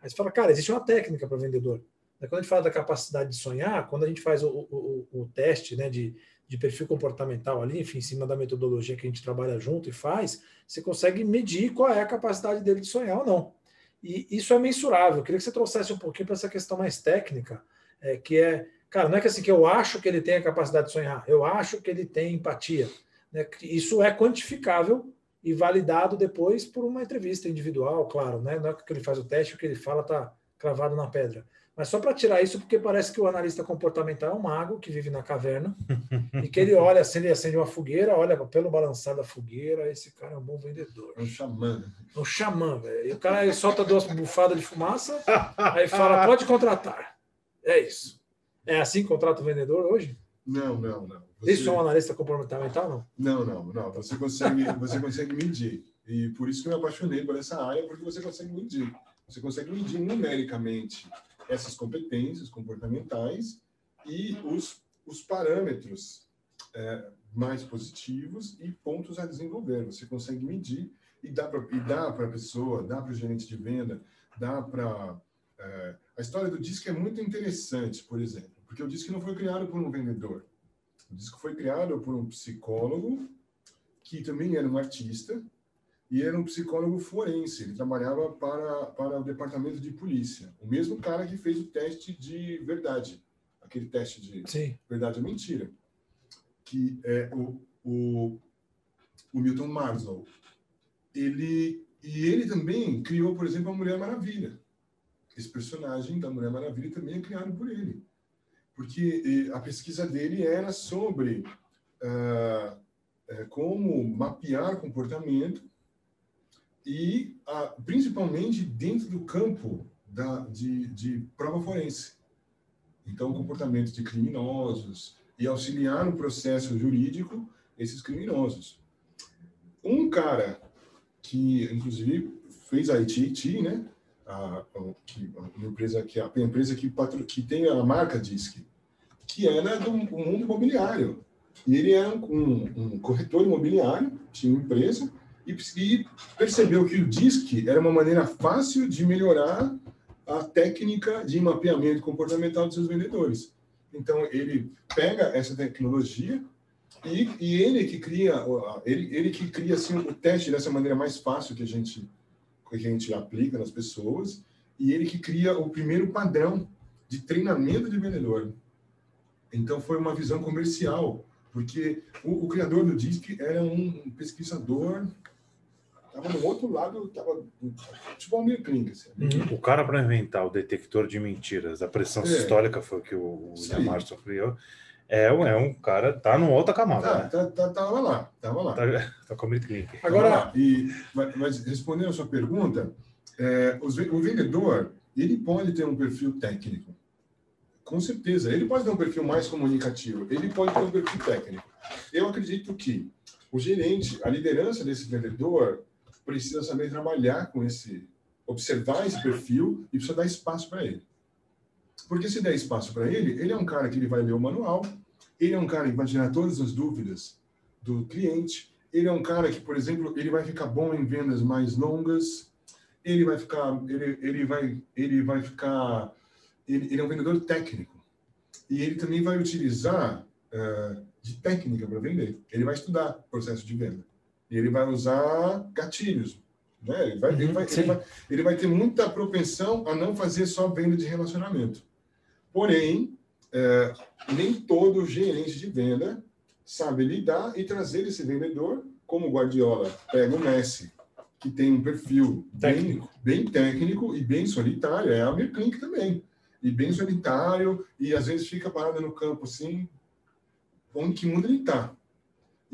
Aí você fala, cara, existe uma técnica para vendedor. Quando a gente fala da capacidade de sonhar, quando a gente faz o, o, o, o teste né, de, de perfil comportamental ali, enfim, em cima da metodologia que a gente trabalha junto e faz, você consegue medir qual é a capacidade dele de sonhar ou não. E isso é mensurável. Eu queria que você trouxesse um pouquinho para essa questão mais técnica, é, que é, cara, não é que assim que eu acho que ele tem a capacidade de sonhar, eu acho que ele tem empatia. Né? Isso é quantificável e validado depois por uma entrevista individual, claro, né? Não é que ele faz o teste, o que ele fala está cravado na pedra. Mas só para tirar isso, porque parece que o analista comportamental é um mago que vive na caverna e que ele olha, acende, acende uma fogueira, olha pelo balançar da fogueira, esse cara é um bom vendedor. É um xamã. É um xamã, velho. E o cara solta duas bufadas de fumaça, aí fala, pode contratar. É isso. É assim que contrata o vendedor hoje? Não, não, não. Você- Isso é um analista comportamental, não? Não, não, não. Você consegue, você consegue medir. E por isso que eu me apaixonei por essa área, porque você consegue medir. Você consegue medir numericamente essas competências comportamentais e os, os parâmetros é, mais positivos e pontos a desenvolver. Você consegue medir e dá para a pessoa, dá para o gerente de venda, dá para. É, a história do disco é muito interessante, por exemplo, porque o disco não foi criado por um vendedor. O disco foi criado por um psicólogo que também era um artista e era um psicólogo forense. Ele trabalhava para, para o departamento de polícia. O mesmo cara que fez o teste de verdade, aquele teste de Sim. verdade ou mentira, que é o, o, o Milton Marslow. Ele, e ele também criou, por exemplo, a Mulher Maravilha. Esse personagem da Mulher Maravilha também é criado por ele. Porque a pesquisa dele era sobre eh, como mapear comportamento e ah, principalmente dentro do campo da, de, de prova forense. Então, comportamento de criminosos e auxiliar no processo jurídico esses criminosos. Um cara que, inclusive, fez a AT&T, né? A, a, a empresa que a empresa que, patro, que tem a marca DISC, que era do mundo imobiliário. E ele era um, um corretor imobiliário, tinha uma empresa, e, percebeu que o DISC era uma maneira fácil de melhorar a técnica de mapeamento comportamental dos seus vendedores. Então, ele pega essa tecnologia e, e ele que cria, ele, ele que cria assim, o teste dessa maneira mais fácil que a gente que a gente aplica nas pessoas e ele que cria o primeiro padrão de treinamento de vendedor. Então foi uma visão comercial, porque o, o criador do DISC era um pesquisador, estava no outro lado, estava tipo um Klink, assim. Uhum. O cara para inventar o detector de mentiras, a pressão É. sistólica foi o que o. William Marston criou. É, um- é um cara, tá numa outra camada, Tá, né? tá, tá, tava lá, tava lá. Tá, tá com a Clinic. Agora, e, mas, mas respondendo a sua pergunta, é, os o vendedor ele pode ter um perfil técnico, com certeza. Ele pode ter um perfil mais comunicativo, ele pode ter um perfil técnico. Eu acredito que o gerente, a liderança desse vendedor precisa saber trabalhar com esse, observar esse perfil e precisa dar espaço para ele. Porque se der espaço para ele, ele é um cara que ele vai ler o manual, Ele é um cara que vai tirar todas as dúvidas do cliente. Ele é um cara que, por exemplo, ele vai ficar bom em vendas mais longas. Ele vai ficar, ele, ele vai, ele vai ficar, ele, ele é um vendedor técnico. E ele também vai utilizar uh, de técnica para vender. Ele vai estudar processo de venda. E ele vai usar gatilhos. Né? Ele, vai, uhum, ele, vai, ele, vai, ele vai ter muita propensão a não fazer só venda de relacionamento. Porém, é, nem todo gerente de venda sabe lidar e trazer esse vendedor, como o Guardiola pega o Messi, que tem um perfil técnico. Bem, bem técnico e bem solitário, é a Merclink também, e bem solitário, e às vezes fica parado no campo assim, onde que mundo ele está.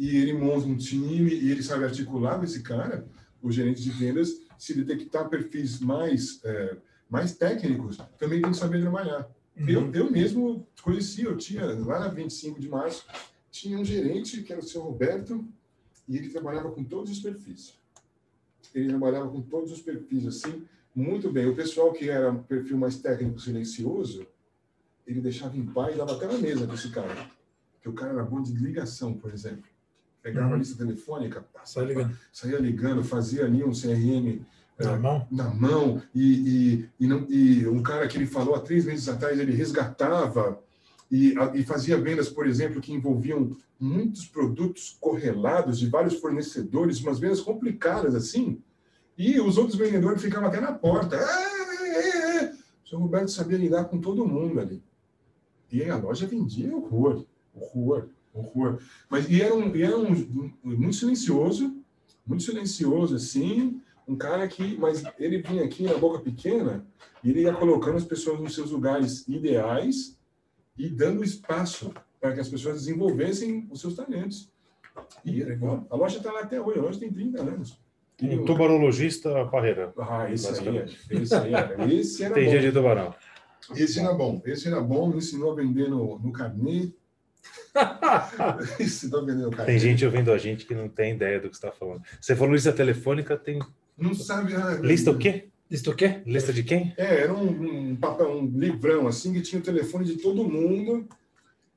E ele monta um time e ele sabe articular com esse cara, o gerente de vendas, se detectar perfis mais, é, mais técnicos, também tem que saber trabalhar. Uhum. Eu, eu mesmo conheci, eu tinha, lá na 25 de março, tinha um gerente que era o seu Roberto, e ele trabalhava com todos os perfis. Ele trabalhava com todos os perfis, assim, muito bem. O pessoal que era um perfil mais técnico, silencioso, ele deixava em paz e dava até na mesa para esse cara. Que o cara era bom de ligação, por exemplo. Pegava uhum. a lista telefônica, passava, ligando. saía ligando, fazia ali um CRM na mão? Na mão. E, e, e, não, e um cara que ele falou há três meses atrás, ele resgatava e, e fazia vendas, por exemplo, que envolviam muitos produtos correlados de vários fornecedores, umas vendas complicadas assim. E os outros vendedores ficavam até na porta. É, é, é. O seu Roberto sabia lidar com todo mundo ali. E a loja vendia horror, horror, horror. Mas e era, um, e era um, um, muito silencioso, muito silencioso assim, um cara que, mas ele vinha aqui na boca pequena e ele ia colocando as pessoas nos seus lugares ideais e dando espaço para que as pessoas desenvolvessem os seus talentos. E a loja está lá até hoje, a loja tem 30 anos. Um tubarologista parreira. Ah, esse aí, esse aí era. Esse era tem bom. de tubarão. Esse era bom. Esse era bom, me ensinou a vender no, no carnê. carnê. Tem gente ouvindo a gente que não tem ideia do que você está falando. Você falou lista telefônica, tem não sabe. Ah, lista o quê? Lista o quê? Lista de quem? É, era um, um papel, um livrão assim que tinha o telefone de todo mundo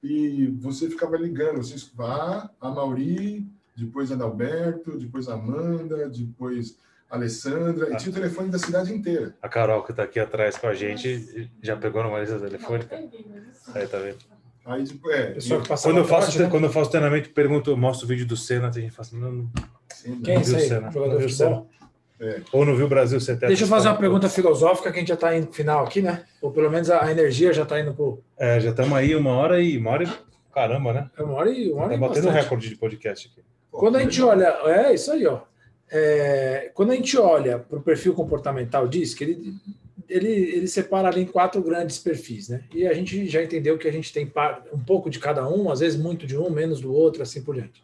e você ficava ligando. Você vá a Mauri, depois a Adalberto, depois a Amanda, depois a Alessandra, e tinha o telefone da cidade inteira. A Carol, que está aqui atrás com a gente, já pegou numa lista telefônica? Aí, tá vendo? Aí, tipo, é, eu, quando, eu faço, né? quando eu faço treinamento, pergunto, eu mostro o vídeo do Senna, tem gente que fala assim, não, não, Quem é esse aí? Senna, jogador de futebol? É. Ou no Viu Brasil você Deixa eu fazer uma pergunta filosófica, que a gente já está indo final aqui, né? Ou pelo menos a, energia já está indo pro. É, já estamos aí uma hora e uma hora e. Caramba, né? É uma hora e uma hora tá batendo recorde de podcast aqui. Quando a gente olha, é isso aí, ó. É, quando a gente olha para o perfil comportamental diz que ele, ele, ele separa ali em quatro grandes perfis, né? E a gente já entendeu que a gente tem um pouco de cada um, às vezes muito de um, menos do outro, assim por diante.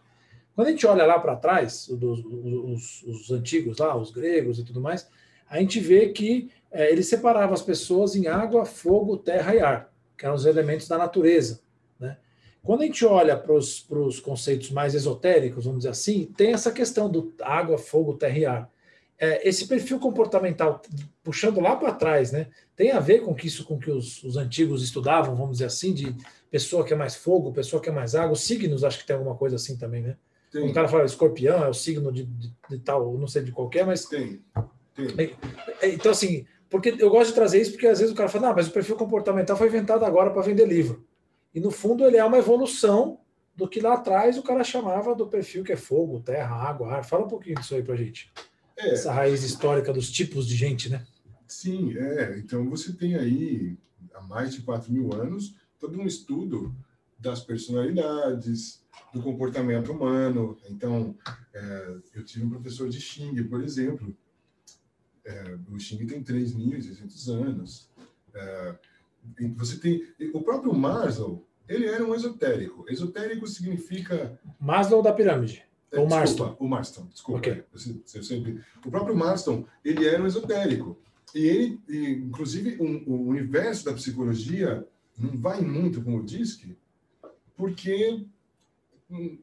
Quando a gente olha lá para trás, os, os, os, antigos lá, os gregos e tudo mais, a gente vê que é, ele separava as pessoas em água, fogo, terra e ar, que eram os elementos da natureza. Né? Quando a gente olha para os conceitos mais esotéricos, vamos dizer assim, tem essa questão do água, fogo, terra e ar. É, esse perfil comportamental, puxando lá para trás, né, tem a ver com que isso com que os, os antigos estudavam, vamos dizer assim, de pessoa que é mais fogo, pessoa que é mais água. Os signos, acho que tem alguma coisa assim também, né? Tem. O cara fala escorpião, é o signo de, de, de tal, não sei de qualquer, mas. Tem. Tem. Então, assim, porque eu gosto de trazer isso porque às vezes o cara fala, não, mas o perfil comportamental foi inventado agora para vender livro. E no fundo ele é uma evolução do que lá atrás o cara chamava do perfil que é fogo, terra, água, ar. Fala um pouquinho disso aí pra gente. É. Essa raiz histórica dos tipos de gente, né? Sim, é. Então você tem aí, há mais de 4 mil anos, todo um estudo das personalidades, do comportamento humano. Então, é, eu tive um professor de Xing, por exemplo. É, o Xing tem 3.600 anos. É, você tem o próprio Maslow. Ele era um esotérico. Esotérico significa Maslow da pirâmide. É, Ou Marston. O Marston, desculpa. Okay. Eu, sempre... O próprio Marston, ele era um esotérico. E ele, e, inclusive, um, o universo da psicologia não vai muito com o DISC, porque não,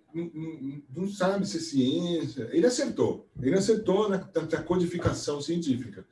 não, sabe se é ciência. Ele acertou, ele acertou na, na codificação científica,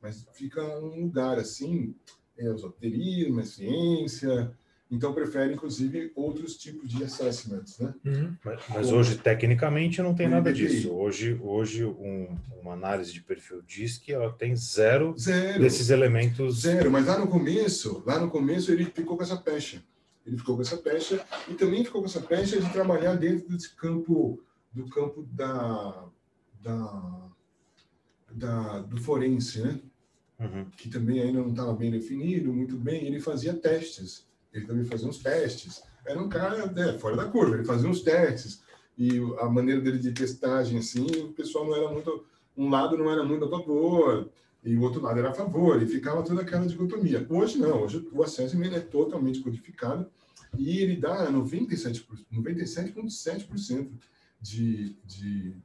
mas fica um lugar assim, é esoterismo, é ciência, então prefere, inclusive, outros tipos de assessments. Né? Uhum. Mas, mas hoje, tecnicamente, não tem nada disso. Hoje, hoje um, uma análise de perfil diz que ela tem zero, zero desses elementos. Zero, mas lá no começo, lá no começo ele ficou com essa pecha. Ele ficou com essa pecha e também ficou com essa pecha de trabalhar dentro desse campo, do campo da, da, da do forense, né? Uhum. Que também ainda não estava bem definido, muito bem. Ele fazia testes ele também fazia uns testes. Era um cara né, fora da curva, ele fazia uns testes. E a maneira dele de testagem, assim, o pessoal não era muito. Um lado não era muito a favor, e o outro lado era a favor, e ficava toda aquela dicotomia. Hoje não, hoje o assessment é totalmente codificado e ele dá 97,7% 97 de, de,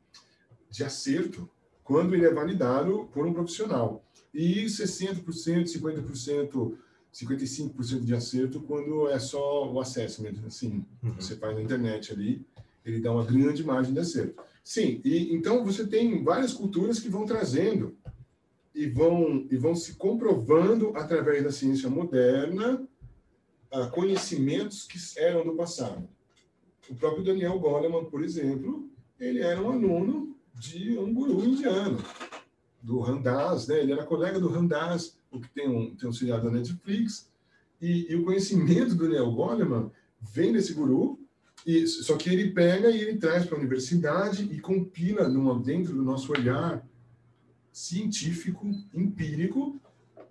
de acerto quando ele é validado por um profissional. E 60%, 50% 55% de acerto quando é só o assessment, assim, uhum. você faz na internet ali, ele dá uma grande margem de acerto. Sim, e então você tem várias culturas que vão trazendo e vão e vão se comprovando através da ciência moderna uh, conhecimentos que eram do passado. O próprio Daniel Goleman, por exemplo, ele era um aluno de um guru indiano, do Randas, né? Ele era colega do Randas, o que tem um, tem um seriado da Netflix, e, e, o conhecimento do Neil Goleman vem desse guru, e, só que ele pega e ele traz para a universidade e compila numa, dentro do nosso olhar científico, empírico,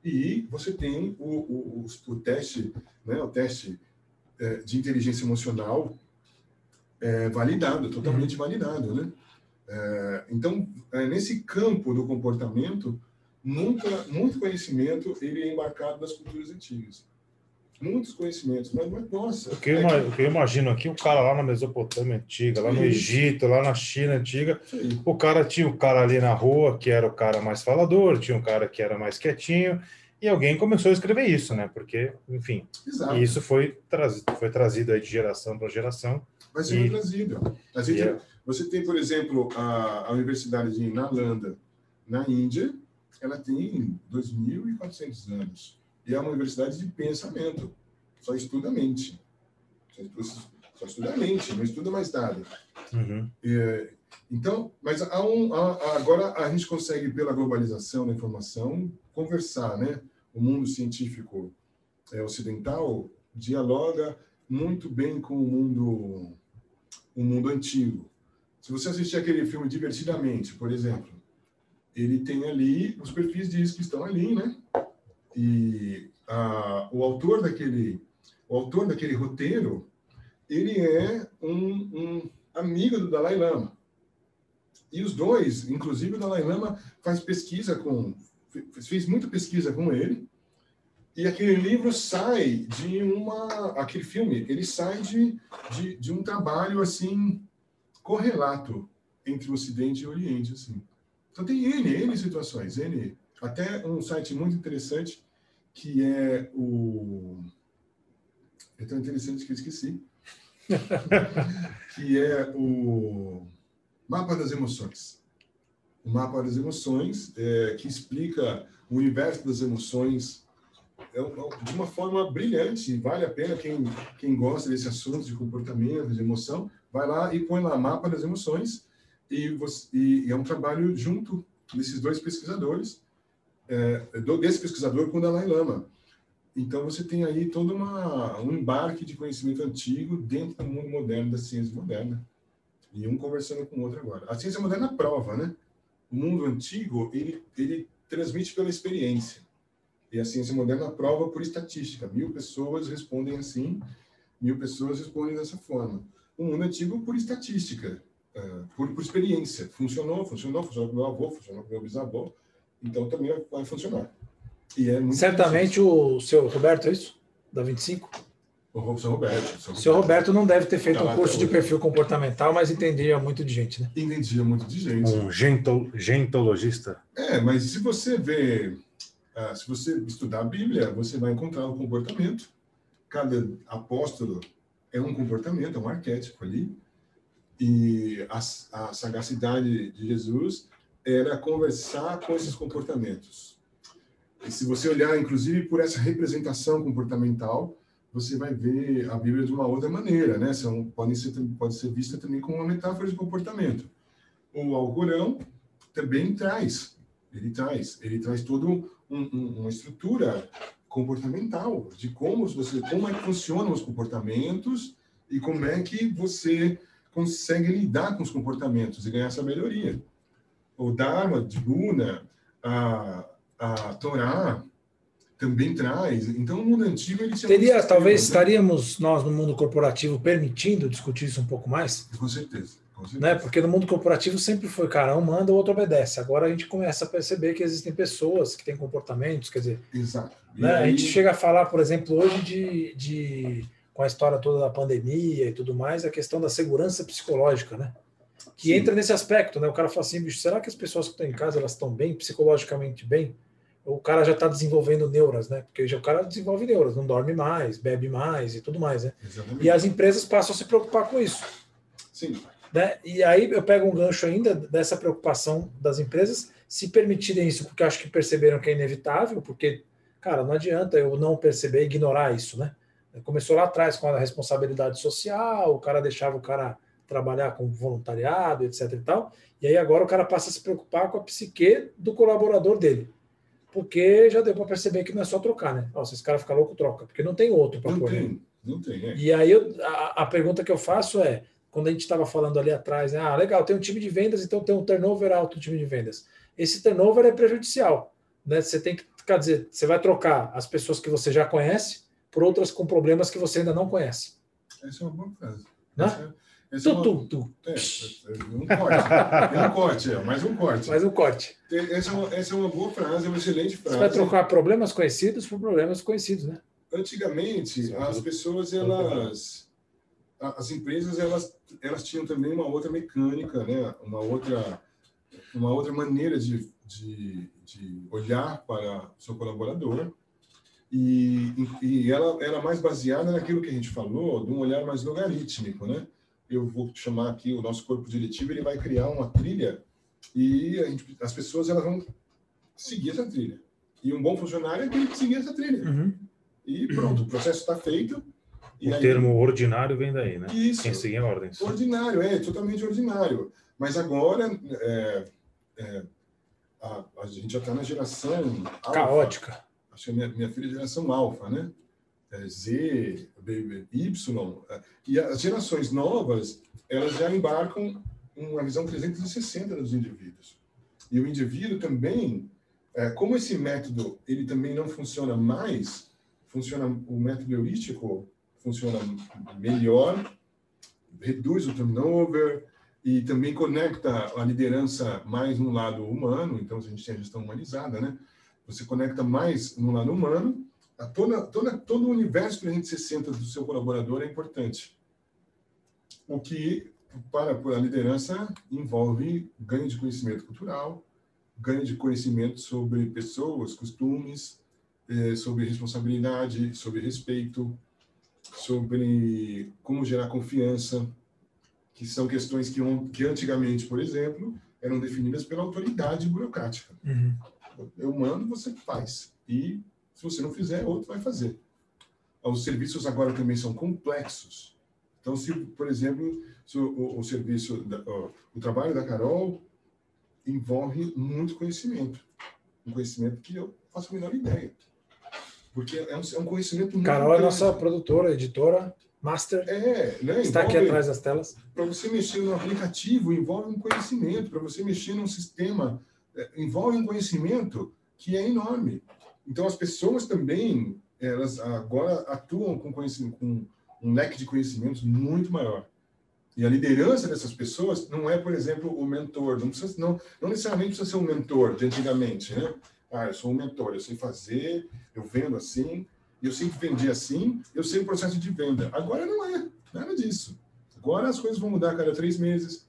e você tem o, o, o, o teste, né, o teste é, de inteligência emocional é, validado, totalmente uhum. validado, né? É, então, é, nesse campo do comportamento, nunca, muito conhecimento ele é embarcado das culturas antigas. Muitos conhecimentos, mas, mas nossa. O que, eu, é que... eu imagino aqui, o cara lá na Mesopotâmia antiga, lá no Egito, lá na China antiga, o cara tinha o cara ali na rua que era o cara mais falador, tinha um cara que era mais quietinho, e alguém começou a escrever isso, né? Porque, enfim, Exato. isso foi trazido, foi trazido aí de geração para geração. Vai ser trazido. A gente, é... Você tem, por exemplo, a, a Universidade de Nalanda, na Índia, ela tem 2.400 anos. E é uma universidade de pensamento. Só estuda a mente. Só estuda, só estuda a mente, não estuda mais nada. Uhum. É, então, mas há um, há, agora a gente consegue, pela globalização da informação, conversar, né? O mundo científico é, ocidental dialoga muito bem com o mundo, o mundo antigo. Se você assistir aquele filme Divertidamente, por exemplo, ele tem ali os perfis de que estão ali, né? E a, o autor daquele o autor daquele roteiro, ele é um, um amigo do Dalai Lama. E os dois, inclusive o Dalai Lama faz pesquisa com fez muita pesquisa com ele. E aquele livro sai de uma aquele filme, ele sai de, de, de um trabalho assim correlato entre o Ocidente e o Oriente, assim. Então tem N, N situações, N. Até um site muito interessante que é o. É tão interessante que eu esqueci. que é o Mapa das Emoções. O Mapa das Emoções, é, que explica o universo das emoções é, de uma forma brilhante. Vale a pena quem, quem gosta desse assunto de comportamento, de emoção, vai lá e põe lá Mapa das Emoções e, você, e, é um trabalho junto desses dois pesquisadores, é, desse pesquisador com o Dalai Lama. Então, você tem aí todo uma, um embarque de conhecimento antigo dentro do mundo moderno, da ciência moderna. E um conversando com o outro agora. A ciência moderna prova, né? O mundo antigo, ele, ele transmite pela experiência. E a ciência moderna prova por estatística. Mil pessoas respondem assim, mil pessoas respondem dessa forma. O mundo antigo, por estatística. É, por, por, experiência. Funcionou, funcionou, funcionou com meu avô, funcionou com meu bisavô, então também vai funcionar. E é Certamente o seu Roberto, é isso? Da 25? O seu Roberto. O seu Roberto não deve ter feito tá um curso de perfil comportamental, mas entendia muito de gente, né? Entendia muito de gente. Um gentol, gentologista. É, mas se você vê, ah, se você estudar a Bíblia, você vai encontrar o comportamento. Cada apóstolo é um comportamento, é um arquétipo ali e a, a sagacidade de Jesus era conversar com esses comportamentos. E se você olhar, inclusive, por essa representação comportamental, você vai ver a Bíblia de uma outra maneira, né? São, podem ser, pode ser vista também como uma metáfora de comportamento. O Alcorão também traz, ele traz, ele traz toda um, um, uma estrutura comportamental de como você, como é que funcionam os comportamentos e como é que você consegue lidar com os comportamentos e ganhar essa melhoria. O Dharma de Luna, a, a Torá, também traz. Então, o mundo antigo ele teria, talvez né? estaríamos nós no mundo corporativo permitindo discutir isso um pouco mais. Com certeza. Com certeza. Né? Porque no mundo corporativo sempre foi, cara, um manda, o outro obedece. Agora a gente começa a perceber que existem pessoas que têm comportamentos, quer dizer. Exato. Né? Aí... A gente chega a falar, por exemplo, hoje de, de com a história toda da pandemia e tudo mais, a questão da segurança psicológica, né? Que Sim. entra nesse aspecto, né? O cara fala assim, bicho, será que as pessoas que estão em casa elas estão bem psicologicamente bem? o cara já está desenvolvendo neuras, né? Porque já o cara desenvolve neuras, não dorme mais, bebe mais e tudo mais, né? Exatamente. E as empresas passam a se preocupar com isso. Sim. Né? E aí eu pego um gancho ainda dessa preocupação das empresas se permitirem isso, porque acho que perceberam que é inevitável, porque, cara, não adianta eu não perceber, ignorar isso, né? Começou lá atrás com a responsabilidade social, o cara deixava o cara trabalhar com voluntariado, etc e tal, e aí agora o cara passa a se preocupar com a psique do colaborador dele porque já deu para perceber que não é só trocar, né? Ó, se esse cara ficar louco, troca, porque não tem outro para pôr. Tem, não tem, é. E aí eu, a, a, pergunta que eu faço é, quando a gente estava falando ali atrás, né? ah, legal, tem um time de vendas, então tem um turnover alto no time de vendas. Esse turnover é prejudicial, né? Você tem que, quer dizer, você vai trocar as pessoas que você já conhece por outras com problemas que você ainda não conhece. Essa é uma boa frase. Né? Essa é... Esse tu, é, uma... tu, tu. É, um corte. É um corte, é, mais um corte. Mais um corte. Essa é, uma, essa é uma boa frase, é uma excelente frase. Você vai trocar problemas conhecidos por problemas conhecidos, né? Antigamente, as pessoas, elas. As empresas, elas, elas tinham também uma outra mecânica, né? uma, outra, uma outra maneira de, de, de olhar para o seu colaborador. E, e ela era mais baseada naquilo que a gente falou, de um olhar mais logarítmico, né? eu vou chamar aqui o nosso corpo diretivo, ele vai criar uma trilha e gente, as pessoas elas vão seguir essa trilha. E um bom funcionário tem que seguir essa trilha. Uhum. E pronto, o processo está feito. o aí, termo ordinário vem daí, né? Isso. Quem segue ordens. Ordinário, é, totalmente ordinário. Mas agora, é, é, a, a, gente já está na geração... Caótica. Acho que minha, minha filha é geração alfa, né? É, Z, Y, e as gerações novas, elas já embarcam uma visão 360 dos indivíduos. E o indivíduo também, é, como esse método ele também não funciona mais, funciona o método heurístico funciona melhor, reduz o turnover e também conecta a liderança mais no lado humano, então a gente tem a gestão humanizada, né? Você conecta mais no lado humano a toda, toda, todo o universo 360 do seu colaborador é importante. O que, para a liderança, envolve ganho de conhecimento cultural, ganho de conhecimento sobre pessoas, costumes, eh, sobre responsabilidade, sobre respeito, sobre como gerar confiança, que são questões que, que antigamente, por exemplo, eram definidas pela autoridade burocrática. Uhum. Eu mando, você faz. E se você não fizer, outro vai fazer. Os serviços agora também são complexos. Então, se, por exemplo, se o, o, o serviço, da, o, o trabalho da Carol envolve muito conhecimento. Um conhecimento que eu faço a menor ideia. Porque é um, é um conhecimento muito Carol é nossa produtora, editora, master. É, né? Está envolve, aqui atrás das telas. Para você mexer no aplicativo, envolve um conhecimento. Para você mexer num sistema, envolve um conhecimento que é enorme. Então, as pessoas também, elas agora atuam com, com um leque de conhecimentos muito maior. E a liderança dessas pessoas não é, por exemplo, o mentor. Não, precisa, não, não necessariamente precisa ser um mentor de antigamente, né? Ah, eu sou um mentor, eu sei fazer, eu vendo assim, eu sempre vendi assim, eu sei o processo de venda. Agora não é, nada disso. Agora as coisas vão mudar a cada três meses.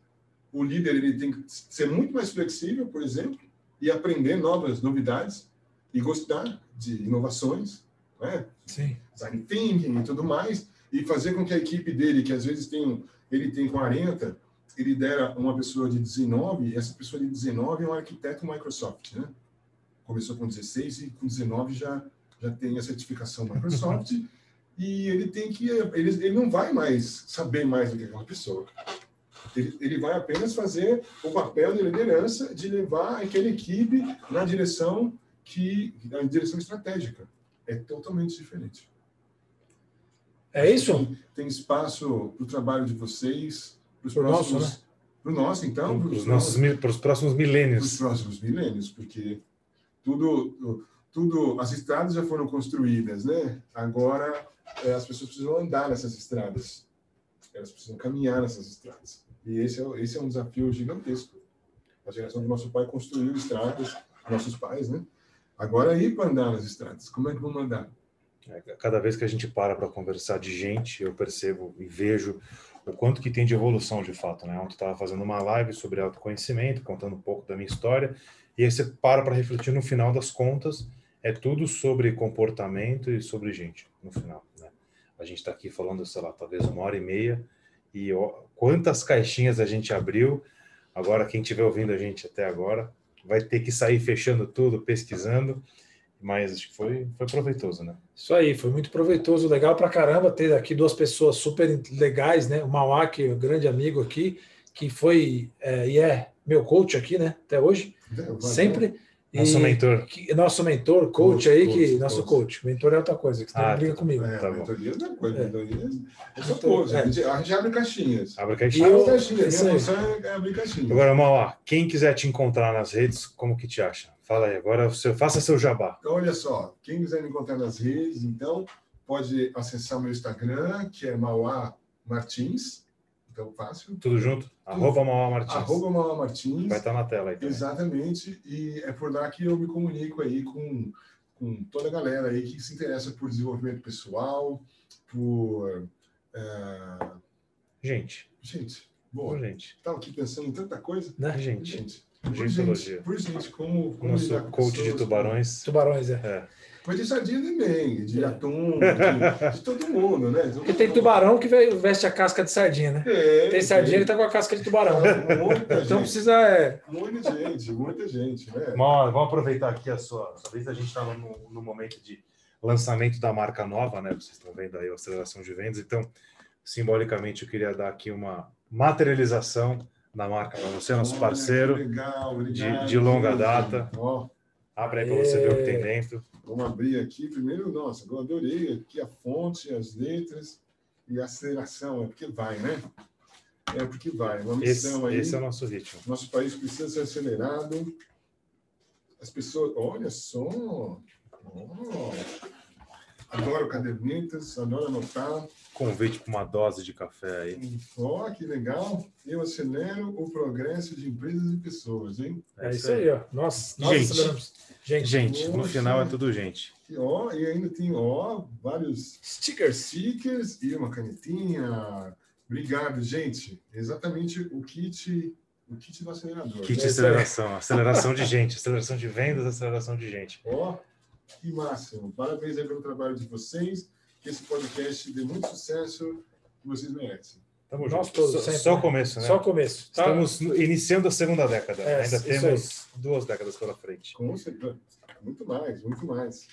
O líder ele tem que ser muito mais flexível, por exemplo, e aprender novas novidades e gostar de inovações, né? Sim. design thinking e tudo mais, e fazer com que a equipe dele, que às vezes tem ele tem 40, ele dera uma pessoa de 19, e essa pessoa de 19 é um arquiteto Microsoft, né? Começou com 16 e com 19 já já tem a certificação Microsoft e ele tem que ele, ele não vai mais saber mais do que aquela pessoa. Ele, vai apenas fazer o papel de liderança de levar aquela equipe na direção que na direção estratégica. É totalmente diferente. É isso? Tem, tem espaço para o trabalho de vocês, para os próximos. Nosso, né? Para o nosso, então? Para os, nossos, para os próximos milênios. Para os próximos milênios, porque tudo, tudo, as estradas já foram construídas, né? Agora é, as pessoas precisam andar nessas estradas. Elas precisam caminhar nessas estradas. E esse é, esse é um desafio gigantesco. A geração do nosso pai construiu estradas, nossos pais, né? Agora ir para andar nas estradas. Como é que vamos andar? É, cada vez que a gente para para conversar de gente, eu percebo e vejo o quanto que tem de evolução de fato, né? Ontem estava fazendo uma live sobre autoconhecimento, contando um pouco da minha história, e aí você para para refletir no final das contas, é tudo sobre comportamento e sobre gente, no final, né? A gente está aqui falando, sei lá, talvez uma hora e meia, e quantas caixinhas a gente abriu. Agora, quem estiver ouvindo a gente até agora, vai ter que sair fechando tudo, pesquisando, mas acho que foi, foi proveitoso, né? Isso aí, foi muito proveitoso, legal pra caramba ter aqui duas pessoas super legais, né? O Mauá, que é um grande amigo aqui, que foi é, e é meu coach aqui, né? Até hoje, é, sempre. Nosso mentor. Que, nosso mentor, coach, coach aí, coach, que. Nosso coach. Mentor é outra coisa, que você ah, briga tá, comigo. É, tá mentoria é outra coisa. É. Mentoria é outra coisa. É. A gente abre caixinhas. Abre caixinhas. Abre caixinhas. Minha função é abrir caixinhas. Agora, Mauá, quem quiser te encontrar nas redes, como que te acha? Fala aí, agora você faça seu jabá. Então, olha só, quem quiser me encontrar nas redes, então, pode acessar o meu Instagram, que é Mauá Martins. Então, fácil. Tudo junto? Arroba Mauá Martins. Arroba Mauá Martins. Vai estar na tela aí. Também. Exatamente. E é por lá que eu me comunico aí com, com toda a galera aí que se interessa por desenvolvimento pessoal, por. É... Gente. Gente. Boa. Por gente. Estava aqui pensando em tanta coisa. Né, gente? Gente. Por gente, por gente, como. como Nosso coach pessoas, de tubarões. Tubarões, é. é. Mas de sardinha também, de atum, de, de todo mundo, né? Porque tem tubarão que veste a casca de sardinha, né? É, tem sardinha que tá com a casca de tubarão. então gente, precisa. É... Muita gente, muita gente, né? Bom, vamos aproveitar aqui a sua, a sua vez. A gente está no, no momento de lançamento da marca nova, né? Vocês estão vendo aí a aceleração de vendas. Então, simbolicamente, eu queria dar aqui uma materialização da marca para você, nosso parceiro legal, de, de, longa data. Ó, Abre aí para você ver o que tem dentro. Vamos abrir aqui. Primeiro, nossa, eu adorei aqui a fonte, as letras e a aceleração. É porque vai, né? É porque vai. Uma missão esse, aí. Esse é o nosso ritmo. Nosso país precisa ser acelerado. As pessoas. Olha só! Oh, adoro cadernetas, adoro anotar. Convite para uma dose de café aí. Ó, oh, que legal. Eu acelero o progresso de empresas e pessoas, hein? É, isso aí, ó. Nós, nós gente, aceleramos. Gente, gente no final é tudo gente. E, ó, e ainda tem ó, vários stickers. stickers e uma canetinha. Obrigado, gente. Exatamente o kit o kit do acelerador. Kit de aceleração, aceleração de gente, aceleração de vendas, aceleração de gente. Ó, que máximo. Parabéns aí pelo trabalho de vocês. Que esse podcast dê muito sucesso que vocês merecem. Estamos Nós todos, só, só o começo, né? Só o começo. Tá? Estamos iniciando a segunda década. É, Ainda temos duas décadas pela frente. Com certeza. Muito mais, muito mais.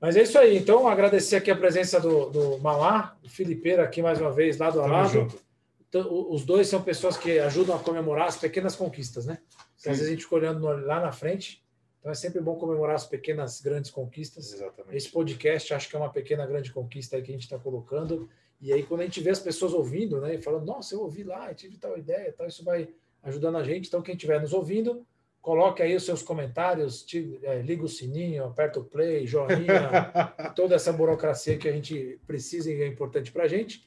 Mas é isso aí. Então, agradecer aqui a presença do, do Malá, o Filipeira aqui mais uma vez, lado a lado. Junto. Então, os dois são pessoas que ajudam a comemorar as pequenas conquistas, né? Às vezes a gente fica olhando lá na frente. Então é sempre bom comemorar as pequenas, grandes conquistas. Exatamente. Esse podcast acho que é uma pequena, grande conquista aí que a gente está colocando. E aí, quando a gente vê as pessoas ouvindo, né, e falando, nossa, eu ouvi lá, tive tal ideia, tal, isso vai ajudando a gente. Então, quem estiver nos ouvindo, coloque aí os seus comentários, te, é, liga o sininho, aperta o play, joinha, toda essa burocracia que a gente precisa e é importante para a gente.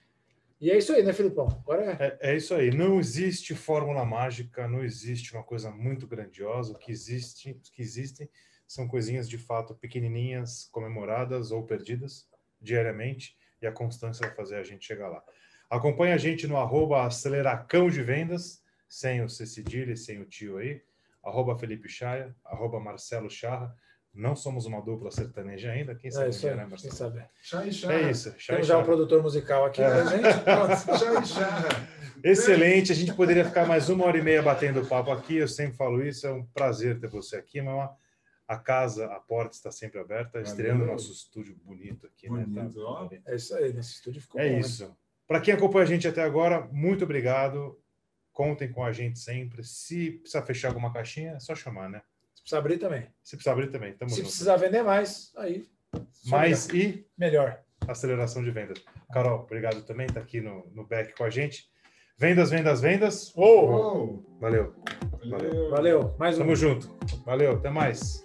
E é isso aí, né, Filipão? Agora é... é... É, isso aí. Não existe fórmula mágica, não existe uma coisa muito grandiosa. O que existe, que existem são coisinhas de fato pequenininhas, comemoradas ou perdidas diariamente e a constância vai fazer a gente chegar lá. Acompanhe a gente no arroba aceleracão de vendas, sem o C e sem o tio aí, arroba Felipe Chaia, arroba Marcelo Charra. Não somos uma dupla sertaneja ainda, quem sabe, é isso né, Marcelo? Quem sabe. Chá e chá. É isso. Chá Temos já um produtor musical aqui é. gente. chá e chá. Excelente, a gente poderia ficar mais uma hora e meia batendo papo aqui, eu sempre falo isso, é um prazer ter você aqui, mas A casa, a porta está sempre aberta, Valeu. estreando nosso estúdio bonito aqui. né? Bonito, Tá- ó. É isso aí, nesse estúdio ficou É bom, né? isso. Para quem acompanha a gente até agora, muito obrigado. Contem com a gente sempre. Se precisar fechar alguma caixinha, é só chamar, né? Se precisar abrir também. Se precisar abrir também, tamo Se junto. precisar vender mais, aí. Mais e Melhor. aceleração de vendas. Carol, obrigado também, tá aqui no, no back com a gente. Vendas, vendas, vendas. Uou! Uou, Valeu. valeu. Valeu. Mais um. Tamo junto. Valeu, até mais.